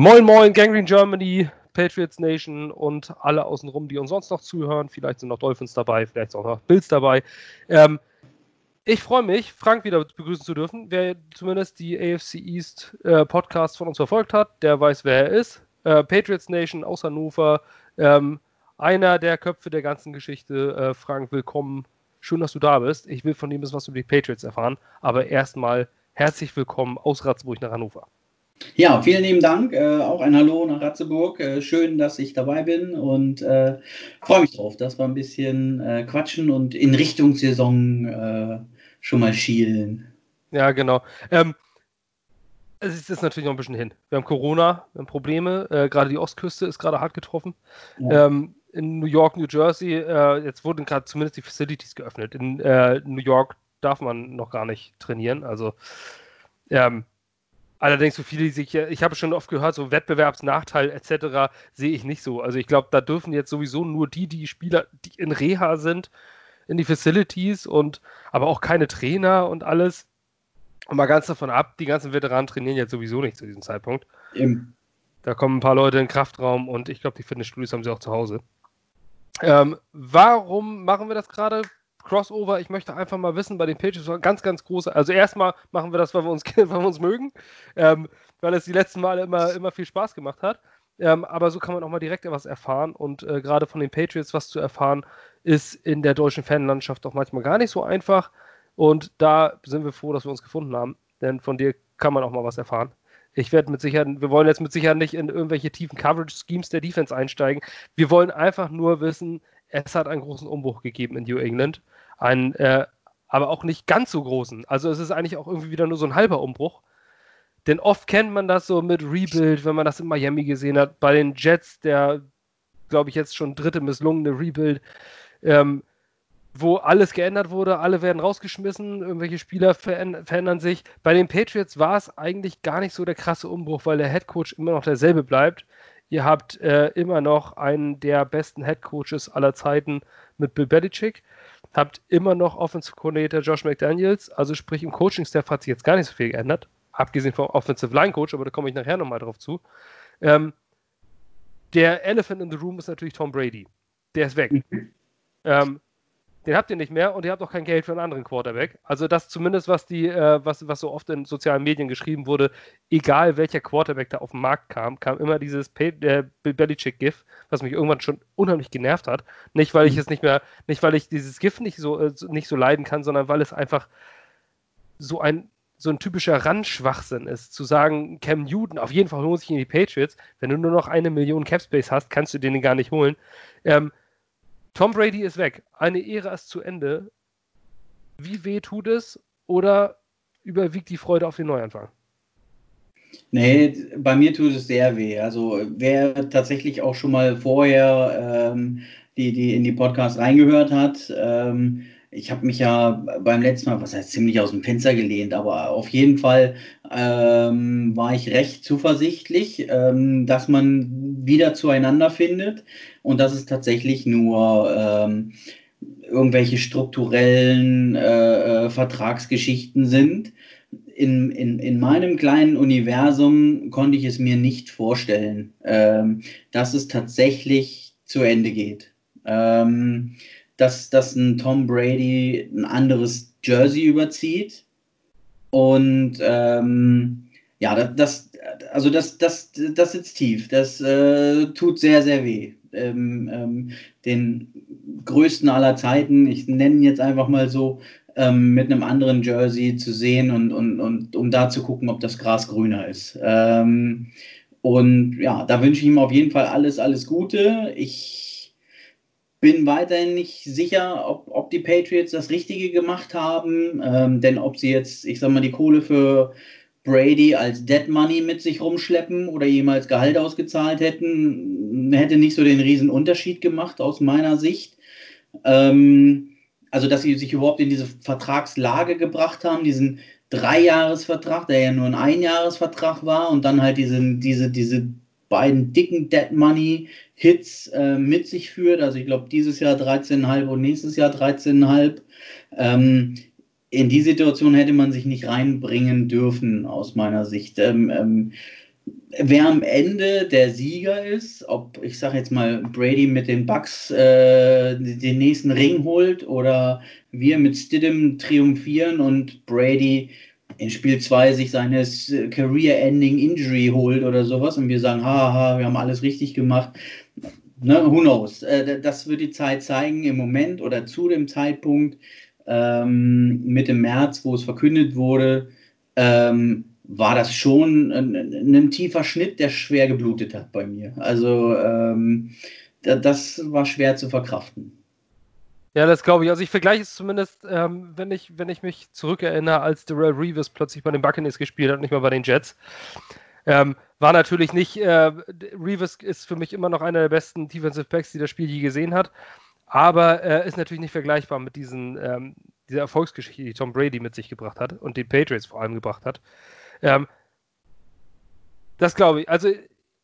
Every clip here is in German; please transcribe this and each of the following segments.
Moin Moin, Gangrene Germany, Patriots Nation und alle außenrum, die uns sonst noch zuhören. Vielleicht sind noch Dolphins dabei, vielleicht auch noch Bills dabei. Ähm, ich freue mich, Frank wieder begrüßen zu dürfen. Wer zumindest die AFC East äh, Podcast von uns verfolgt hat, der weiß, wer er ist. Äh, Patriots Nation aus Hannover, ähm, einer der Köpfe der ganzen Geschichte. Äh, Frank, willkommen. Schön, dass du da bist. Ich will von dir ein bisschen was über die Patriots erfahren, aber erstmal herzlich willkommen aus Ratzeburg nach Hannover. Ja, vielen lieben Dank. Äh, auch ein Hallo nach Ratzeburg. Äh, schön, dass ich dabei bin und äh, freue mich drauf, dass wir ein bisschen äh, quatschen und in Richtung Saison äh, schon mal schielen. Ja, genau. Ähm, es ist natürlich noch ein bisschen hin. Wir haben Corona, wir haben Probleme. Äh, gerade die Ostküste ist gerade hart getroffen. Ja. Ähm, in New York, New Jersey, jetzt wurden gerade zumindest die Facilities geöffnet. In New York darf man noch gar nicht trainieren. Also ähm, Allerdings so viele, die sich, ich habe schon oft gehört, so Wettbewerbsnachteil etc. sehe ich nicht so. Also ich glaube, da dürfen jetzt sowieso nur die, die Spieler, die in Reha sind, in die Facilities und aber auch keine Trainer und alles. Und mal ganz davon ab, die ganzen Veteranen trainieren jetzt sowieso nicht zu diesem Zeitpunkt. Eben. Da kommen ein paar Leute in den Kraftraum und ich glaube, die Fitnessstudios haben sie auch zu Hause. Ähm, warum machen wir das gerade? Crossover. Ich möchte einfach mal wissen, bei den Patriots war ganz, ganz große. Also erstmal machen wir das, weil wir uns, weil wir uns mögen, ähm, weil es die letzten Male immer, immer viel Spaß gemacht hat. Ähm, aber so kann man auch mal direkt etwas erfahren. Und äh, gerade von den Patriots was zu erfahren, ist in der deutschen Fanlandschaft auch manchmal gar nicht so einfach. Und da sind wir froh, dass wir uns gefunden haben. Denn von dir kann man auch mal was erfahren. Ich werde mit Sicherheit, wir wollen jetzt mit Sicherheit nicht in irgendwelche tiefen Coverage-Schemes der Defense einsteigen. Wir wollen einfach nur wissen, es hat einen großen Umbruch gegeben in New England. Einen, äh, aber auch nicht ganz so großen. Also es ist eigentlich auch irgendwie wieder nur so ein halber Umbruch. Denn oft kennt man das so mit Rebuild, wenn man das in Miami gesehen hat. Bei den Jets, der, glaube ich, jetzt schon dritte misslungene Rebuild, ähm, wo alles geändert wurde, alle werden rausgeschmissen, irgendwelche Spieler verändern sich. Bei den Patriots war es eigentlich gar nicht so der krasse Umbruch, weil der Head Coach immer noch derselbe bleibt. Ihr habt äh, immer noch einen der besten Head Coaches aller Zeiten mit Bill Belichick. Habt immer noch Offensive Coordinator Josh McDaniels. Also sprich, im Coaching-Staff hat sich jetzt gar nicht so viel geändert. Abgesehen vom Offensive Line Coach, aber da komme ich nachher nochmal drauf zu. Ähm, der Elephant in the Room ist natürlich Tom Brady. Der ist weg. Mhm. Ähm, den habt ihr nicht mehr und ihr habt auch kein Geld für einen anderen Quarterback. Also das zumindest, was die, äh, was, was so oft in sozialen Medien geschrieben wurde, egal welcher Quarterback da auf den Markt kam, kam immer dieses äh, Belichick-GIF, was mich irgendwann schon unheimlich genervt hat. Nicht, weil ich mhm. es nicht mehr, nicht, weil ich dieses GIF nicht so, äh, nicht so leiden kann, sondern weil es einfach so ein so ein typischer Randschwachsinn ist, zu sagen, Cam Newton, auf jeden Fall holen sich in die Patriots, wenn du nur noch eine Million Capspace hast, kannst du den gar nicht holen. Ähm, Tom Brady ist weg. Eine Ära ist zu Ende. Wie weh tut es oder überwiegt die Freude auf den Neuanfang? Nee, bei mir tut es sehr weh. Also wer tatsächlich auch schon mal vorher ähm, die, die in die Podcasts reingehört hat, ähm, ich habe mich ja beim letzten Mal, was heißt ziemlich aus dem Fenster gelehnt, aber auf jeden Fall ähm, war ich recht zuversichtlich, ähm, dass man wieder zueinander findet und dass es tatsächlich nur ähm, irgendwelche strukturellen äh, äh, Vertragsgeschichten sind. In, in, in meinem kleinen Universum konnte ich es mir nicht vorstellen, ähm, dass es tatsächlich zu Ende geht. Ähm, dass, dass ein Tom Brady ein anderes Jersey überzieht. Und ähm, ja, das, das, also das, das, das sitzt tief. Das äh, tut sehr, sehr weh. Ähm, ähm, den größten aller Zeiten, ich nenne ihn jetzt einfach mal so, ähm, mit einem anderen Jersey zu sehen und, und, und um da zu gucken, ob das Gras grüner ist. Ähm, und ja, da wünsche ich ihm auf jeden Fall alles, alles Gute. Ich bin weiterhin nicht sicher, ob, ob die Patriots das Richtige gemacht haben, ähm, denn ob sie jetzt, ich sag mal, die Kohle für Brady als Dead Money mit sich rumschleppen oder jemals Gehalt ausgezahlt hätten, hätte nicht so den riesen Unterschied gemacht aus meiner Sicht. Ähm, also, dass sie sich überhaupt in diese Vertragslage gebracht haben, diesen Dreijahresvertrag, der ja nur ein Einjahresvertrag war und dann halt diese, diese, diese beiden dicken Dead Money Hits äh, mit sich führt. Also ich glaube, dieses Jahr 13,5 und nächstes Jahr 13,5. Ähm, in die Situation hätte man sich nicht reinbringen dürfen, aus meiner Sicht. Ähm, ähm, wer am Ende der Sieger ist, ob ich sage jetzt mal Brady mit den Bucks äh, den nächsten Ring holt oder wir mit Stidham triumphieren und Brady in Spiel 2 sich seines Career-Ending Injury holt oder sowas und wir sagen, haha, wir haben alles richtig gemacht. Ne, who knows? Äh, das wird die Zeit zeigen im Moment oder zu dem Zeitpunkt ähm, Mitte März, wo es verkündet wurde, ähm, war das schon ein, ein, tiefer Schnitt, der schwer geblutet hat bei mir. Also ähm, das war schwer zu verkraften. Ja, das glaube ich. Also ich vergleiche es zumindest, ähm, wenn, ich, wenn ich mich zurückerinnere, als Darrell Reeves plötzlich bei den Buccaneers gespielt hat, nicht mal bei den Jets. Ähm, war natürlich nicht, äh, Reeves ist für mich immer noch einer der besten Defensive Backs, die das Spiel je gesehen hat, aber äh, ist natürlich nicht vergleichbar mit diesen, ähm, dieser Erfolgsgeschichte, die Tom Brady mit sich gebracht hat und den Patriots vor allem gebracht hat. Ähm, das glaube ich. Also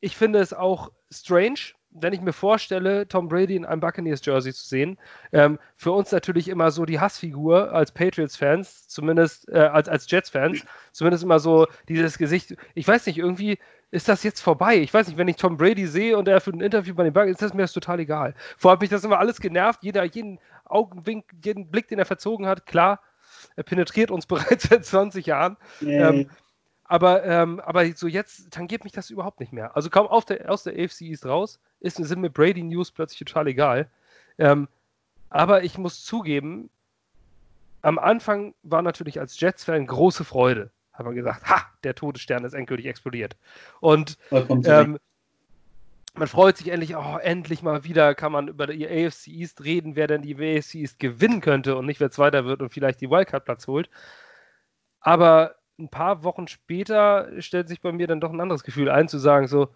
ich finde es auch strange, wenn ich mir vorstelle, Tom Brady in einem Buccaneers-Jersey zu sehen, ähm, für uns natürlich immer so die Hassfigur als Patriots-Fans, zumindest äh, als, als Jets-Fans, zumindest immer so dieses Gesicht. Ich weiß nicht, irgendwie ist das jetzt vorbei. Ich weiß nicht, wenn ich Tom Brady sehe und er für ein Interview bei den Buccaneers, ist das mir das total egal. Vorher hat mich das immer alles genervt, jeder, jeden Augenwink, jeden Blick, den er verzogen hat, klar, er penetriert uns bereits seit 20 Jahren. Yeah. Ähm, aber, ähm, aber so jetzt tangiert mich das überhaupt nicht mehr. Also kaum auf der, aus der AFC East raus, ist, sind mir Brady News plötzlich total egal. Ähm, aber ich muss zugeben, am Anfang war natürlich als Jets-Fan große Freude. Haben wir gesagt, ha, der Todesstern ist endgültig explodiert. Und ähm, man freut sich endlich, oh, endlich mal wieder kann man über die AFC East reden, wer denn die AFC East gewinnen könnte und nicht wer Zweiter wird und vielleicht die Wildcard-Platz holt. Aber ein paar Wochen später stellt sich bei mir dann doch ein anderes Gefühl ein, zu sagen, so,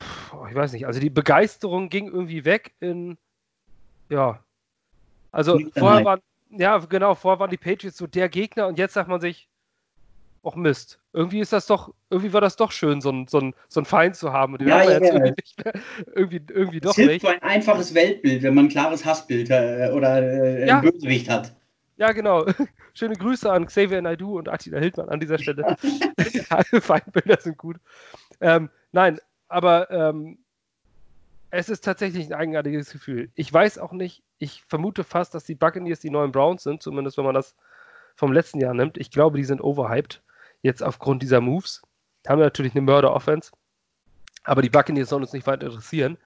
ich weiß nicht, also die Begeisterung ging irgendwie weg in, ja, also vorher waren, ja, genau, vorher waren die Patriots so der Gegner und jetzt sagt man sich, ach Mist, irgendwie ist das doch, irgendwie war das doch schön, so ein, so ein, so ein Feind zu haben. Und den ja, haben ja. jetzt irgendwie, mehr, irgendwie, irgendwie doch hilft nicht. für ein einfaches Weltbild, wenn man ein klares Hassbild äh, oder äh, ja. Bösewicht hat. Ja, genau. Schöne Grüße an Xavier Naidu und Attila Hildmann an dieser Stelle. Alle Feindbilder sind gut. Ähm, nein, aber ähm, es ist tatsächlich ein eigenartiges Gefühl. Ich weiß auch nicht, ich vermute fast, dass die Buccaneers die neuen Browns sind, zumindest wenn man das vom letzten Jahr nimmt. Ich glaube, die sind overhyped, jetzt aufgrund dieser Moves. Haben natürlich eine Mörder-Offense, aber die Buccaneers sollen uns nicht weiter interessieren,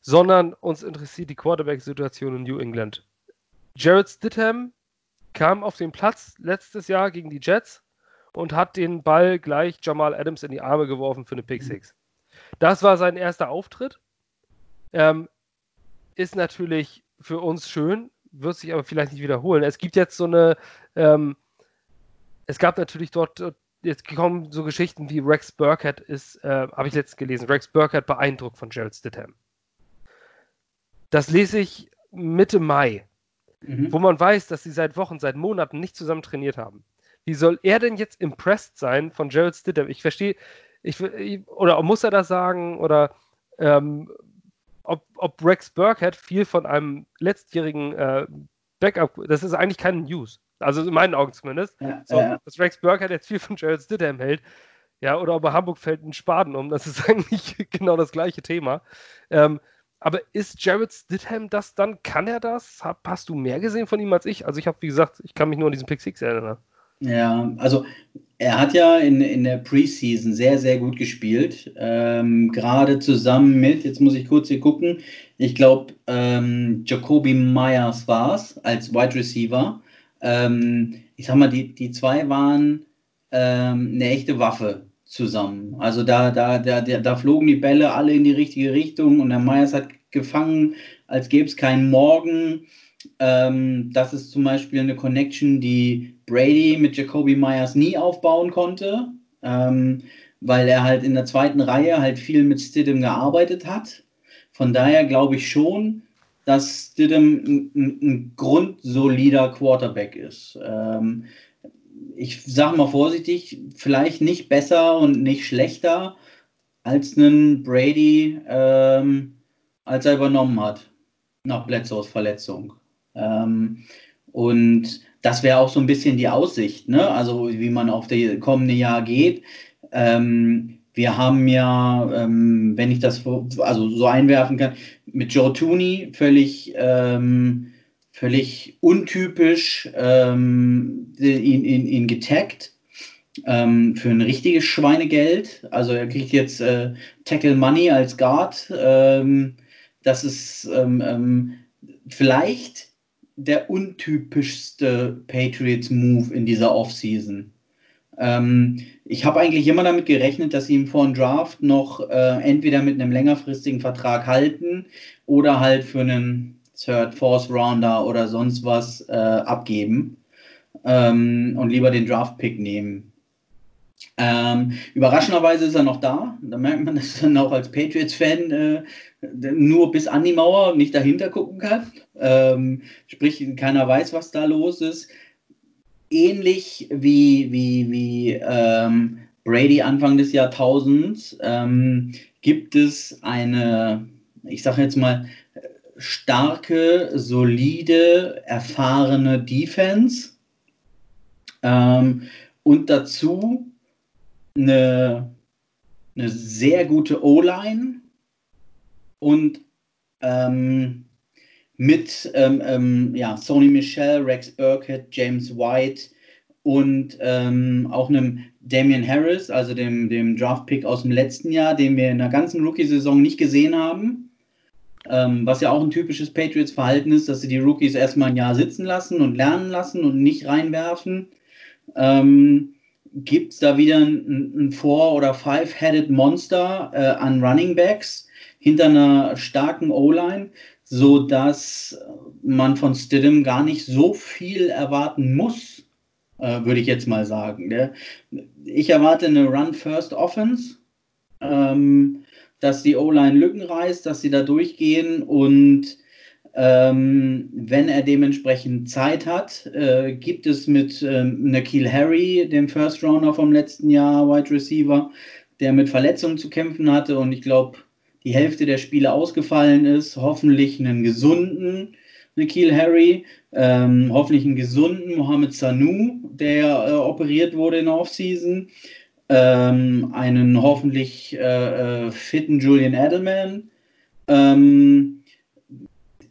sondern uns interessiert die Quarterback-Situation in New England. Jared Stidham kam auf den Platz letztes Jahr gegen die Jets und hat den Ball gleich Jamal Adams in die Arme geworfen für eine Pick Six. Das war sein erster Auftritt. Ähm, ist natürlich für uns schön, wird sich aber vielleicht nicht wiederholen. Es gibt jetzt so eine, ähm, es gab natürlich dort, jetzt kommen so Geschichten wie Rex Burkhead ist, äh, habe ich letztens gelesen, Rex Burkhead beeindruckt von Gerald Stidham. Das lese ich Mitte Mai mhm. wo man weiß, dass sie seit Wochen, seit Monaten nicht zusammen trainiert haben. Wie soll er denn jetzt impressed sein von Gerald Stidham? Ich verstehe, ich, oder muss er das sagen? Oder ähm, ob, ob, Rex Burkhead viel von einem letztjährigen äh, Backup, das ist eigentlich keine News. Also in meinen Augen zumindest. Ja, so, ja. Dass Rex Burkhead jetzt viel von Gerald Stidham hält. Ja, oder ob er Hamburg fällt einen Spaden um, das ist eigentlich genau das gleiche Thema. Ähm, aber ist Jared Stidham das dann? Kann er das? Hab, hast du mehr gesehen von ihm als ich? Also ich habe, wie gesagt, ich kann mich nur an diesen Pick 6 erinnern. Ja, also er hat ja in, in der Preseason sehr, sehr gut gespielt. Ähm, Gerade zusammen mit, jetzt muss ich kurz hier gucken, ich glaube, ähm, Jacoby Myers war es als Wide Receiver. Ähm, ich sag mal, die, die zwei waren ähm, eine echte Waffe zusammen. Also da, da, da, da flogen die Bälle alle in die richtige Richtung und der Myers hat gefangen, als gäbe es keinen Morgen. Ähm, das ist zum Beispiel eine Connection, die Brady mit Jacoby Myers nie aufbauen konnte, ähm, weil er halt in der zweiten Reihe halt viel mit Stidham gearbeitet hat. Von daher glaube ich schon, dass Stidham ein, ein, grundsolider Quarterback ist. Ähm, ich sage mal vorsichtig, vielleicht nicht besser und nicht schlechter als einen Brady, ähm, als er übernommen hat, nach Bledsoes Verletzung. Ähm, und das wäre auch so ein bisschen die Aussicht, ne? also wie man auf das kommende Jahr geht. Ähm, wir haben ja, ähm, wenn ich das also so einwerfen kann, mit Joe Tooney völlig, ähm, völlig untypisch ähm, ihn, ihn, ihn getaggt ähm, für ein richtiges Schweinegeld. Also er kriegt jetzt äh, Tackle Money als Guard. Ähm, das ist vielleicht der untypischste Patriots-Move in dieser Offseason. Ähm, ich habe eigentlich immer damit gerechnet, dass sie ihm vor dem Draft noch äh, entweder mit einem längerfristigen Vertrag halten oder halt für einen Third, Fourth Rounder oder sonst was äh, abgeben ähm, und lieber den Draft-Pick nehmen. Ähm, überraschenderweise ist er noch da. Da merkt man, dass er auch als Patriots-Fan äh, nur bis an die Mauer und nicht dahinter gucken kann. Ähm, sprich, keiner weiß, was da los ist ähnlich wie, wie, wie ähm, Brady Anfang des Jahrtausends ähm, gibt es eine, ich sage jetzt mal, starke, solide, erfahrene Defense ähm, und dazu eine, eine sehr gute O-Line und ähm, mit ähm, ähm, ja, Sony Michel, Rex Burkett, James White und ähm, auch einem Damian Harris, also dem, dem Draft-Pick aus dem letzten Jahr, den wir in der ganzen Rookie-Saison nicht gesehen haben. Ähm, was ja auch ein typisches Patriots-Verhalten ist, dass sie die Rookies erstmal ein Jahr sitzen lassen und lernen lassen und nicht reinwerfen. Ähm, Gibt es da wieder ein, ein Four- oder Five-Headed Monster äh, an Running Backs hinter einer starken O-Line? so dass man von Stidham gar nicht so viel erwarten muss, äh, würde ich jetzt mal sagen. Ne? Ich erwarte eine Run-First-Offense, ähm, dass die O-Line Lücken reißt, dass sie da durchgehen und ähm, wenn er dementsprechend Zeit hat, äh, gibt es mit ähm, Nikhil Harry, dem First Rounder vom letzten Jahr, Wide Receiver, der mit Verletzungen zu kämpfen hatte und ich glaube, die Hälfte der Spiele ausgefallen ist, hoffentlich einen gesunden Nikhil Harry, ähm, hoffentlich einen gesunden Mohamed Sanu, der äh, operiert wurde in der Offseason, ähm, einen hoffentlich äh, äh, fitten Julian Edelman, ähm,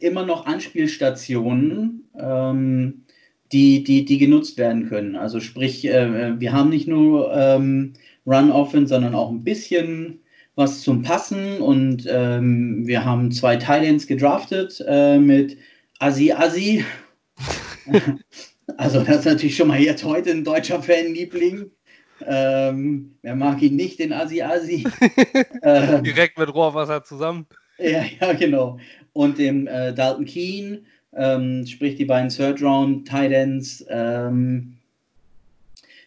immer noch Anspielstationen, ähm, die, die, die genutzt werden können. Also sprich, äh, wir haben nicht nur ähm, Run-Offense, sondern auch ein bisschen was zum Passen und ähm, wir haben zwei Titans gedraftet äh, mit Asi Asi. also das ist natürlich schon mal jetzt heute ein deutscher Fanliebling. Ähm, wer mag ihn nicht, den Asi Asi? ähm, Direkt mit Rohrwasser zusammen. Ja, ja, genau. Und dem äh, Dalton Keen, ähm, sprich die beiden Third Round Titans, ähm,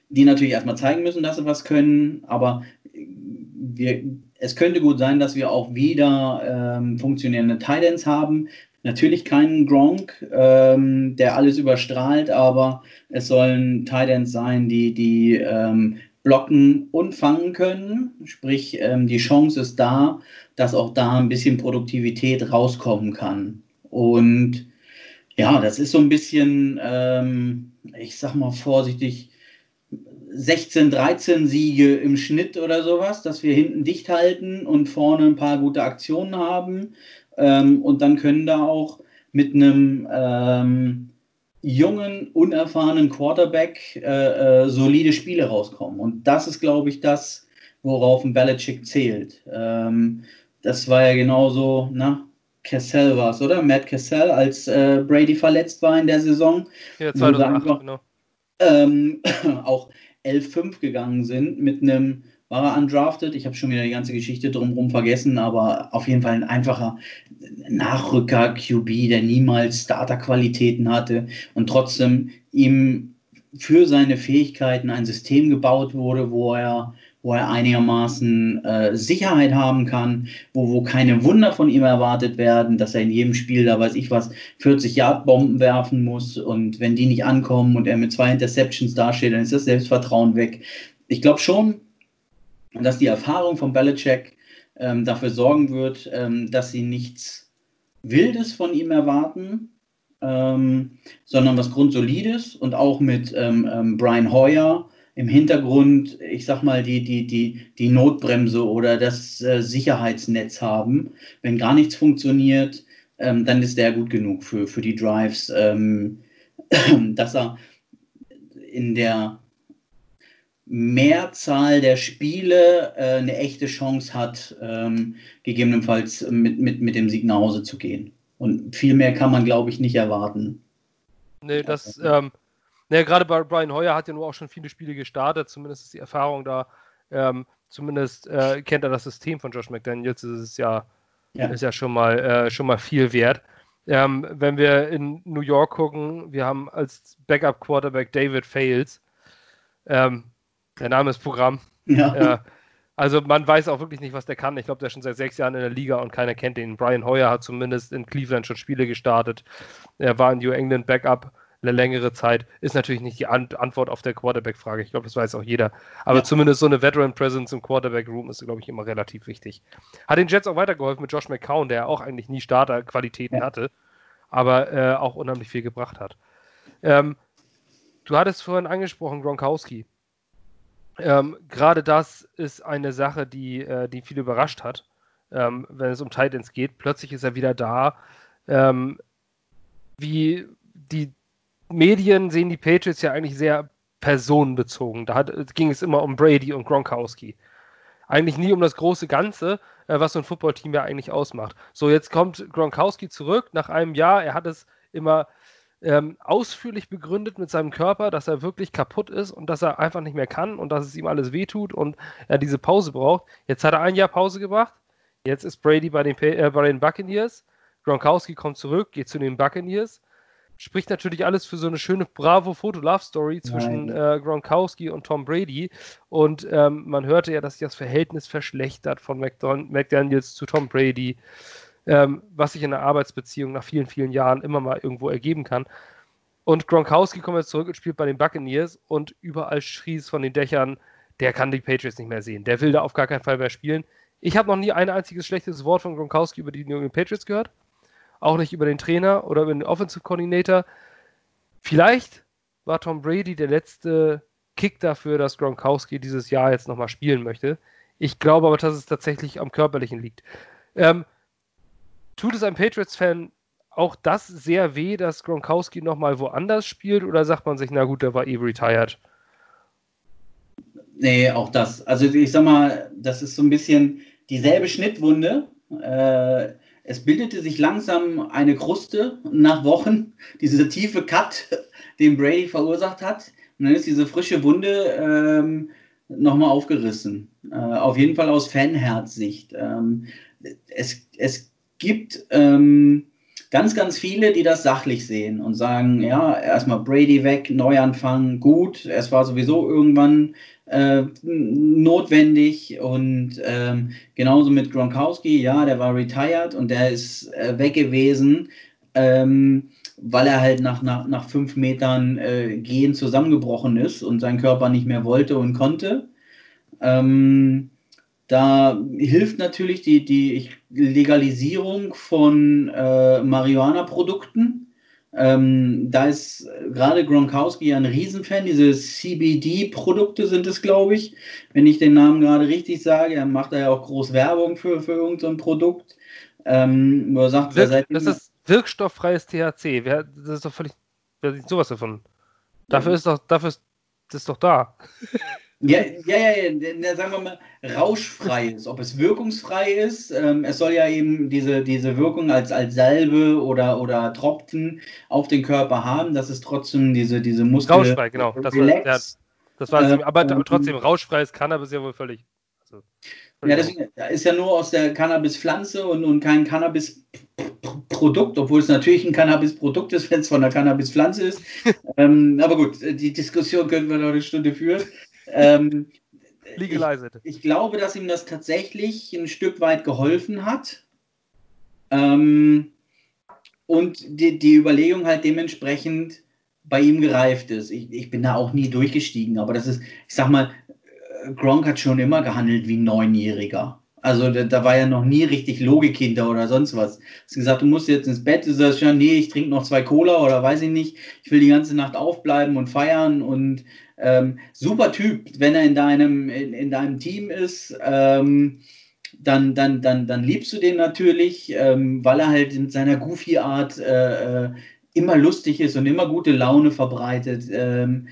die natürlich erstmal zeigen müssen, dass sie was können, aber wir, es könnte gut sein, dass wir auch wieder ähm, funktionierende Titans haben. Natürlich keinen Gronk, ähm, der alles überstrahlt, aber es sollen Titans sein, die, die ähm, blocken und fangen können. Sprich, ähm, die Chance ist da, dass auch da ein bisschen Produktivität rauskommen kann. Und ja, das ist so ein bisschen, ähm, ich sag mal vorsichtig, 16, 13 Siege im Schnitt oder sowas, dass wir hinten dicht halten und vorne ein paar gute Aktionen haben. Ähm, und dann können da auch mit einem ähm, jungen, unerfahrenen Quarterback äh, äh, solide Spiele rauskommen. Und das ist, glaube ich, das, worauf ein Belichick zählt. Ähm, das war ja genauso, na, Cassell war es, oder? Matt Cassell, als äh, Brady verletzt war in der Saison. Ja, 2008, einfach, genau. Ähm, auch 11-5 gegangen sind mit einem, war er undrafted, ich habe schon wieder die ganze Geschichte drumherum vergessen, aber auf jeden Fall ein einfacher Nachrücker QB, der niemals Starterqualitäten hatte und trotzdem ihm für seine Fähigkeiten ein System gebaut wurde, wo er wo er einigermaßen äh, Sicherheit haben kann, wo, wo keine Wunder von ihm erwartet werden, dass er in jedem Spiel, da weiß ich was, 40 Yard Bomben werfen muss und wenn die nicht ankommen und er mit zwei Interceptions dasteht, dann ist das Selbstvertrauen weg. Ich glaube schon, dass die Erfahrung von Belichick ähm, dafür sorgen wird, ähm, dass sie nichts Wildes von ihm erwarten, ähm, sondern was Grundsolides und auch mit ähm, ähm, Brian Hoyer im Hintergrund, ich sag mal, die, die, die, die Notbremse oder das äh, Sicherheitsnetz haben. Wenn gar nichts funktioniert, ähm, dann ist der gut genug für, für die Drives, dass er in der Mehrzahl der Spiele äh, eine echte Chance hat, ähm, gegebenenfalls mit, mit, mit dem Sieg nach Hause zu gehen. Und viel mehr kann man, glaube ich, nicht erwarten. Nee, das, ähm, naja, gerade bei Brian Hoyer hat ja nur auch schon viele Spiele gestartet, zumindest ist die Erfahrung da. Ähm, zumindest äh, kennt er das System von Josh McDaniels, das ist ja, ja. Ist ja schon mal, äh, schon mal viel wert. Ähm, wenn wir in New York gucken, wir haben als Backup-Quarterback David Fales. Ähm, der Name ist Programm. Ja. Äh, also man weiß auch wirklich nicht, was der kann. Ich glaube, der ist schon seit sechs Jahren in der Liga und keiner kennt ihn. Brian Hoyer hat zumindest in Cleveland schon Spiele gestartet. Er war in New England Backup eine längere Zeit. Ist natürlich nicht die An Antwort auf der Quarterback-Frage. Ich glaube, das weiß auch jeder. Aber ja. zumindest so eine Veteran Presence im Quarterback-Room ist, glaube ich, immer relativ wichtig. Hat den Jets auch weitergeholfen mit Josh McCown, der auch eigentlich nie Starterqualitäten ja. hatte, aber äh, auch unheimlich viel gebracht hat. Ähm, du hattest vorhin angesprochen, Gronkowski. Ähm, Gerade das ist eine Sache, die, äh, die viele überrascht hat, ähm, wenn es um Titans geht. Plötzlich ist er wieder da. Ähm, wie die Medien sehen die Patriots ja eigentlich sehr personenbezogen. Da hat, ging es immer um Brady und Gronkowski. Eigentlich nie um das große Ganze, äh, was so ein Footballteam ja eigentlich ausmacht. So, jetzt kommt Gronkowski zurück nach einem Jahr. Er hat es immer ähm, ausführlich begründet mit seinem Körper, dass er wirklich kaputt ist und dass er einfach nicht mehr kann und dass es ihm alles wehtut und er diese Pause braucht. Jetzt hat er ein Jahr Pause gemacht. Jetzt ist Brady bei den, äh, bei den Buccaneers. Gronkowski kommt zurück, geht zu den Buccaneers. Spricht natürlich alles für so eine schöne Bravo-Foto-Love-Story zwischen äh, Gronkowski und Tom Brady. Und ähm, man hörte ja, dass sich das Verhältnis verschlechtert von McDon McDaniels zu Tom Brady ähm, was sich in einer Arbeitsbeziehung nach vielen, vielen Jahren immer mal irgendwo ergeben kann. Und Gronkowski kommt jetzt zurück und spielt bei den Buccaneers und überall schrie es von den Dächern, der kann die Patriots nicht mehr sehen. Der will da auf gar keinen Fall mehr spielen. Ich habe noch nie ein einziges schlechtes Wort von Gronkowski über die New England Patriots gehört. Auch nicht über den Trainer oder über den Offensive Coordinator. Vielleicht war Tom Brady der letzte Kick dafür, dass Gronkowski dieses Jahr jetzt nochmal spielen möchte. Ich glaube aber, dass es tatsächlich am Körperlichen liegt. Ähm, Tut es einem Patriots-Fan auch das sehr weh, dass Gronkowski nochmal woanders spielt? Oder sagt man sich, na gut, der war eh retired? Nee, auch das. Also ich sag mal, das ist so ein bisschen dieselbe Schnittwunde. Äh, es bildete sich langsam eine Kruste nach Wochen, dieser tiefe Cut, den Brady verursacht hat. Und dann ist diese frische Wunde ähm, nochmal aufgerissen. Äh, auf jeden Fall aus Fanherzsicht. Ähm, es, es gibt ähm, ganz, ganz viele, die das sachlich sehen und sagen, ja, erstmal Brady weg, Neuanfang, gut, es war sowieso irgendwann äh, notwendig und ähm, genauso mit Gronkowski, ja, der war retired und der ist äh, weg gewesen, ähm, weil er halt nach, nach, nach fünf Metern äh, gehen zusammengebrochen ist und sein Körper nicht mehr wollte und konnte. Ähm, da hilft natürlich die, die Legalisierung von äh, Marihuana-Produkten. Ähm, da ist gerade Gronkowski ein Riesenfan. Diese CBD-Produkte sind es, glaube ich, wenn ich den Namen gerade richtig sage. Er macht da ja auch groß Werbung für, für irgendein so Produkt. Ähm, wo er sagt, Wirk, das ist wirkstofffreies THC. Wer, das ist doch völlig. Wer sieht sowas davon? Dafür ist doch, dafür ist das ist doch da. Ja, ja, ja, ja, sagen wir mal, rauschfrei ist. Ob es wirkungsfrei ist, ähm, es soll ja eben diese, diese Wirkung als, als Salbe oder, oder Tropfen auf den Körper haben, dass es trotzdem diese, diese Muskel. Rauschfrei, genau. Das war, ja, das war äh, aber ähm, trotzdem, rauschfreies Cannabis ja wohl völlig. Also, ja, das ist ja nur aus der Cannabispflanze und, und kein Cannabisprodukt, obwohl es natürlich ein Cannabisprodukt ist, wenn es von der Cannabispflanze ist. ähm, aber gut, die Diskussion können wir noch eine Stunde führen. Ähm. Ich, ich, glaube, dass ihm das tatsächlich ein Stück weit geholfen hat. Ähm, und die, die Überlegung halt dementsprechend bei ihm gereift ist. Ich, ich bin da auch nie durchgestiegen, aber das ist, ich sag mal, Gronk hat schon immer gehandelt wie ein Neunjähriger. Also da, da, war ja noch nie richtig Logik hinter oder sonst was. Hast gesagt, du musst jetzt ins Bett, du sagst ja, nee, ich trinke noch zwei Cola oder weiß ich nicht. Ich will die ganze Nacht aufbleiben und feiern und ähm, super Typ, wenn er in deinem, in, in deinem Team ist. Ähm, dann, dann, dann, dann liebst du den natürlich, ähm, weil er halt in seiner Goofy-Art äh, äh, immer lustig ist und immer gute Laune verbreitet. Ähm,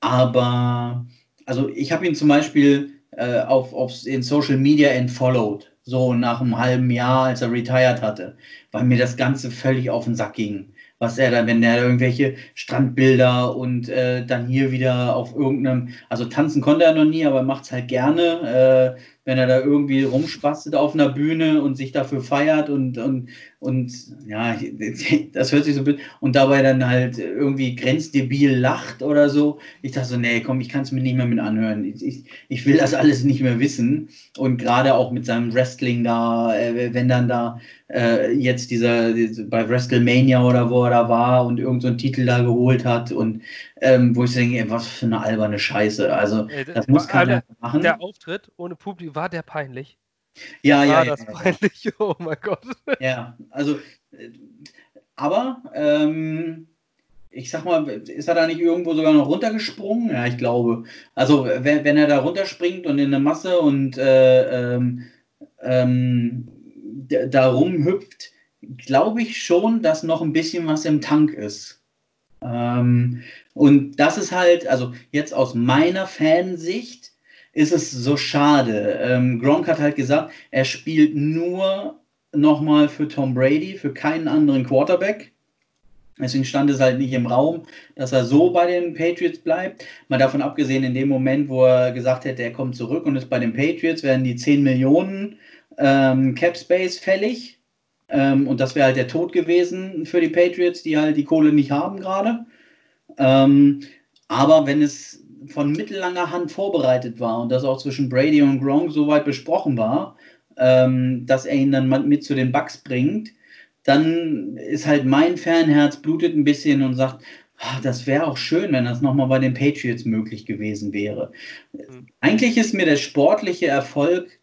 aber, also ich habe ihn zum Beispiel äh, auf, auf, in Social Media entfollowed, so nach einem halben Jahr, als er retired hatte, weil mir das Ganze völlig auf den Sack ging was er da, wenn er irgendwelche Strandbilder und äh, dann hier wieder auf irgendeinem, also tanzen konnte er noch nie, aber macht es halt gerne. Äh, wenn er da irgendwie rumspastet auf einer Bühne und sich dafür feiert und, und, und ja, das hört sich so blöd und dabei dann halt irgendwie grenzdebil lacht oder so. Ich dachte so, nee, komm, ich kann es mir nicht mehr mit anhören. Ich, ich, ich will das alles nicht mehr wissen. Und gerade auch mit seinem Wrestling da, äh, wenn dann da äh, jetzt dieser, bei WrestleMania oder wo er da war und irgendeinen so Titel da geholt hat und ähm, wo ich denke, ey, was für eine alberne Scheiße. Also, das muss keiner der, machen. Der Auftritt ohne Publikum, war der peinlich? Ja, ja, ja. das peinlich? Ja. Oh mein Gott. Ja, also, äh, aber, ähm, ich sag mal, ist er da nicht irgendwo sogar noch runtergesprungen? Ja, ich glaube. Also, wenn, wenn er da runterspringt und in eine Masse und äh, ähm, ähm, da rumhüpft, glaube ich schon, dass noch ein bisschen was im Tank ist. Ähm, und das ist halt, also jetzt aus meiner Fansicht, ist es so schade. Ähm, Gronk hat halt gesagt, er spielt nur nochmal für Tom Brady, für keinen anderen Quarterback. Deswegen stand es halt nicht im Raum, dass er so bei den Patriots bleibt. Mal davon abgesehen, in dem Moment, wo er gesagt hätte, er kommt zurück und ist bei den Patriots, werden die 10 Millionen ähm, Cap Space fällig. Ähm, und das wäre halt der Tod gewesen für die Patriots, die halt die Kohle nicht haben gerade. Ähm, aber wenn es von mittellanger Hand vorbereitet war und das auch zwischen Brady und Gronk so weit besprochen war, ähm, dass er ihn dann mit zu den Bucks bringt, dann ist halt mein Fanherz blutet ein bisschen und sagt, ach, das wäre auch schön, wenn das nochmal bei den Patriots möglich gewesen wäre. Mhm. Eigentlich ist mir der sportliche Erfolg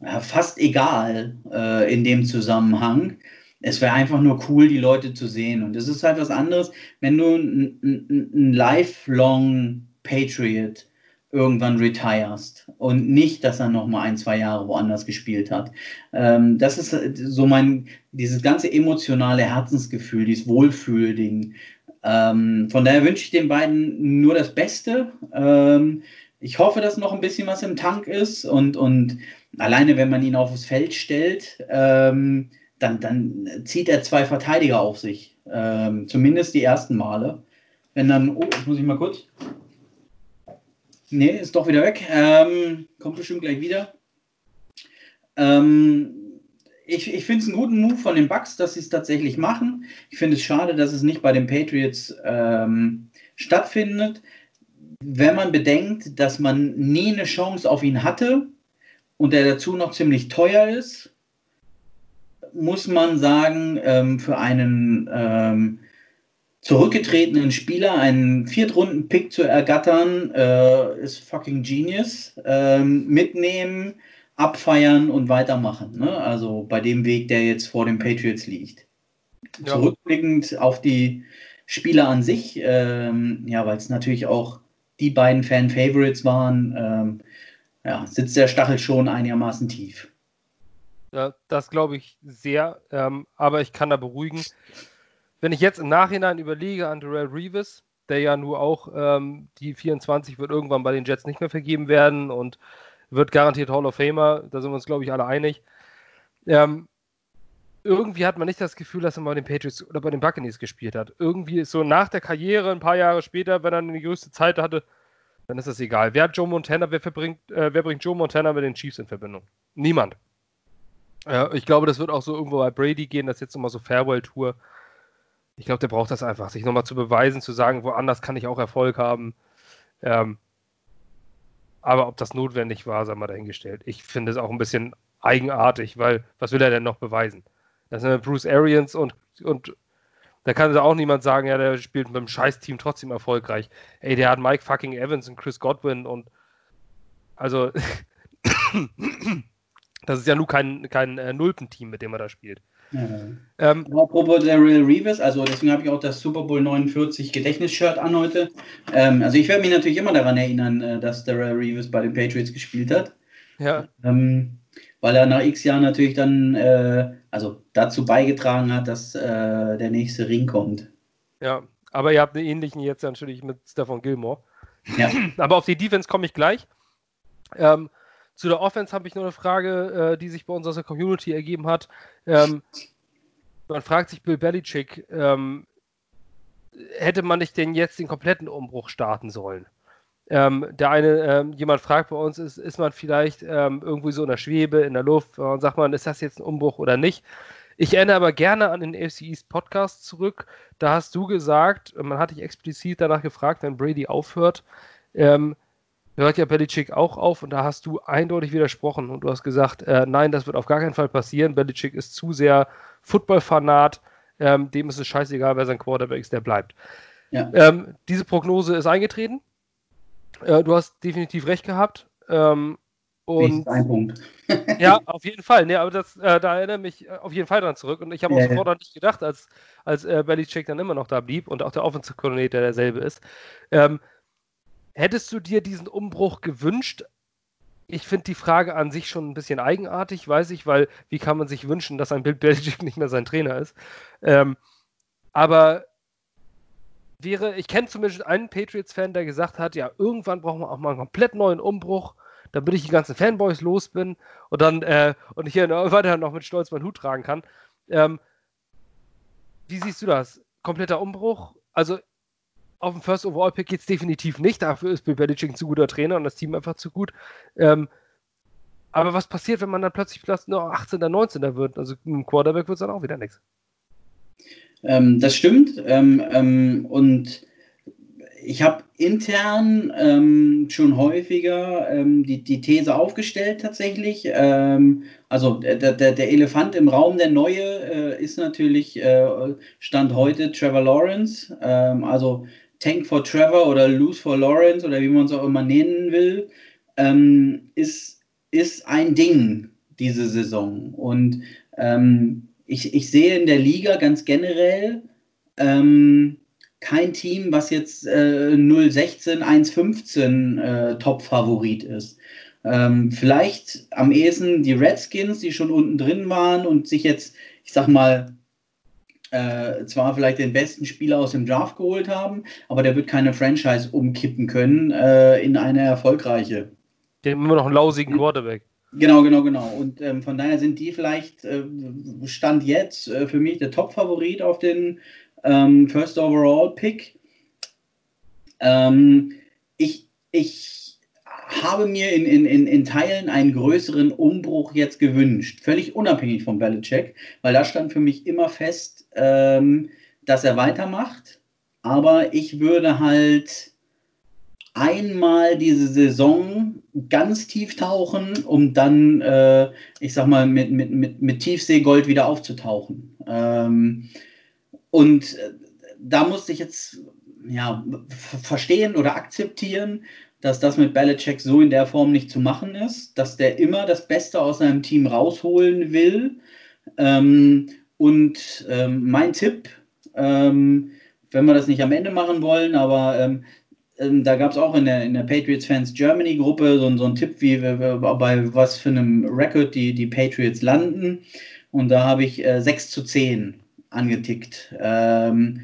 ja, fast egal äh, in dem Zusammenhang. Es wäre einfach nur cool, die Leute zu sehen. Und es ist halt was anderes, wenn du ein lifelong Patriot irgendwann retirest und nicht, dass er noch mal ein, zwei Jahre woanders gespielt hat. Ähm, das ist so mein, dieses ganze emotionale Herzensgefühl, dieses Wohlfühlding. Ähm, von daher wünsche ich den beiden nur das Beste. Ähm, ich hoffe, dass noch ein bisschen was im Tank ist und, und alleine, wenn man ihn aufs Feld stellt, ähm, dann, dann zieht er zwei Verteidiger auf sich. Ähm, zumindest die ersten Male. Wenn dann, oh, jetzt muss ich mal kurz. Nee, ist doch wieder weg. Ähm, kommt bestimmt gleich wieder. Ähm, ich ich finde es einen guten Move von den Bucks, dass sie es tatsächlich machen. Ich finde es schade, dass es nicht bei den Patriots ähm, stattfindet. Wenn man bedenkt, dass man nie eine Chance auf ihn hatte, und der dazu noch ziemlich teuer ist, muss man sagen, ähm, für einen ähm, zurückgetretenen Spieler einen Viertrunden-Pick zu ergattern, äh, ist fucking genius. Ähm, mitnehmen, abfeiern und weitermachen. Ne? Also bei dem Weg, der jetzt vor den Patriots liegt. Ja. Zurückblickend auf die Spieler an sich, ähm, ja, weil es natürlich auch die beiden Fan-Favorites waren, ähm, ja, sitzt der Stachel schon einigermaßen tief. Ja, das glaube ich sehr, ähm, aber ich kann da beruhigen. Wenn ich jetzt im Nachhinein überlege an Darrell Reeves, der ja nur auch ähm, die 24 wird irgendwann bei den Jets nicht mehr vergeben werden und wird garantiert Hall of Famer, da sind wir uns, glaube ich, alle einig. Ähm, irgendwie hat man nicht das Gefühl, dass er mal bei den Patriots oder bei den Buccaneers gespielt hat. Irgendwie ist so nach der Karriere, ein paar Jahre später, wenn er eine größte Zeit hatte, dann ist das egal. Wer hat Joe Montana, wer, verbringt, äh, wer bringt Joe Montana mit den Chiefs in Verbindung? Niemand. Äh, ich glaube, das wird auch so irgendwo bei Brady gehen, das ist jetzt nochmal so Farewell-Tour. Ich glaube, der braucht das einfach, sich nochmal zu beweisen, zu sagen, woanders kann ich auch Erfolg haben. Ähm, aber ob das notwendig war, sei mal dahingestellt. Ich finde es auch ein bisschen eigenartig, weil was will er denn noch beweisen? Das sind Bruce Arians und, und da kann auch niemand sagen, ja, der spielt mit dem Scheiß-Team trotzdem erfolgreich. Ey, der hat Mike fucking Evans und Chris Godwin und also Das ist ja nur kein, kein äh, Nulpenteam, mit dem er da spielt. Ja. Ähm, Apropos Daryl Reeves, also deswegen habe ich auch das Super Bowl 49 Gedächtnisshirt an heute. Ähm, also ich werde mich natürlich immer daran erinnern, äh, dass Daryl Reeves bei den Patriots gespielt hat. Ja. Ähm, weil er nach x Jahren natürlich dann äh, also dazu beigetragen hat, dass äh, der nächste Ring kommt. Ja, aber ihr habt einen ähnlichen jetzt natürlich mit Stefan Gilmore. Ja. aber auf die Defense komme ich gleich. Ähm, zu der Offense habe ich nur eine Frage, äh, die sich bei uns aus der Community ergeben hat. Ähm, man fragt sich Bill Belichick, ähm, hätte man nicht denn jetzt den kompletten Umbruch starten sollen? Ähm, der eine, ähm, jemand fragt bei uns, ist, ist man vielleicht ähm, irgendwie so in der Schwebe, in der Luft und sagt man, ist das jetzt ein Umbruch oder nicht? Ich erinnere aber gerne an den AFC East Podcast zurück. Da hast du gesagt, man hat dich explizit danach gefragt, wenn Brady aufhört, ähm, hört ja Belichick auch auf und da hast du eindeutig widersprochen und du hast gesagt, äh, nein, das wird auf gar keinen Fall passieren. Belichick ist zu sehr Football-Fanat, ähm, dem ist es scheißegal, wer sein Quarterback ist, der bleibt. Ja. Ähm, diese Prognose ist eingetreten. Äh, du hast definitiv recht gehabt. Ähm, und ein Punkt. ja, auf jeden Fall. Nee, aber das, äh, da erinnere mich äh, auf jeden Fall dran zurück. Und ich habe auch ja, sofort ja. nicht gedacht, als, als äh, Belichick dann immer noch da blieb und auch der Offensive Coordinator derselbe ist. Ähm, hättest du dir diesen Umbruch gewünscht? Ich finde die Frage an sich schon ein bisschen eigenartig, weiß ich, weil wie kann man sich wünschen, dass ein Bill Belichick nicht mehr sein Trainer ist? Ähm, aber wäre, ich kenne zumindest einen Patriots-Fan, der gesagt hat, ja, irgendwann brauchen wir auch mal einen komplett neuen Umbruch, damit ich die ganzen Fanboys los bin und dann äh, und ich hier weiter noch mit Stolz meinen Hut tragen kann. Ähm, wie siehst du das? Kompletter Umbruch? Also auf dem First Overall Pick geht es definitiv nicht. Dafür ist Bill Belichick ein zu guter Trainer und das Team einfach zu gut. Ähm, aber was passiert, wenn man dann plötzlich nur 18. 19. wird? Also im Quarterback wird es dann auch wieder nichts. Ähm, das stimmt. Ähm, ähm, und ich habe intern ähm, schon häufiger ähm, die, die These aufgestellt tatsächlich. Also der, der, der Elefant im Raum, der neue, äh, ist natürlich äh, Stand heute Trevor Lawrence. also Tank for Trevor oder Lose for Lawrence oder wie man es auch immer nennen will, ist, ist ein Ding diese Saison. Und ich, ich sehe in der Liga ganz generell ähm, kein Team, was jetzt äh, 016, 115 äh, Top-Favorit ist. Ähm, vielleicht am ehesten die Redskins, die schon unten drin waren und sich jetzt, ich sag mal, äh, zwar vielleicht den besten Spieler aus dem Draft geholt haben, aber der wird keine Franchise umkippen können äh, in eine erfolgreiche. Die haben immer noch einen lausigen Quarterback. Genau, genau, genau. Und ähm, von daher sind die vielleicht, äh, Stand jetzt, äh, für mich der Top-Favorit auf den ähm, First Overall Pick. Ähm, ich, ich habe mir in, in, in, in Teilen einen größeren Umbruch jetzt gewünscht, völlig unabhängig vom Belichick, weil da stand für mich immer fest, ähm, dass er weitermacht. Aber ich würde halt einmal diese Saison ganz tief tauchen, um dann, äh, ich sag mal, mit, mit, mit, mit Tiefseegold wieder aufzutauchen. Ähm, und äh, da musste ich jetzt ja, verstehen oder akzeptieren, dass das mit Belichick so in der Form nicht zu machen ist, dass der immer das Beste aus seinem Team rausholen will. Ähm, und ähm, mein Tipp, ähm, wenn wir das nicht am Ende machen wollen, aber ähm, ähm, da gab es auch in der, in der Patriots Fans Germany Gruppe so, so einen Tipp, wie bei was für einem Record die, die Patriots landen. Und da habe ich äh, 6 zu 10 angetickt. Ähm,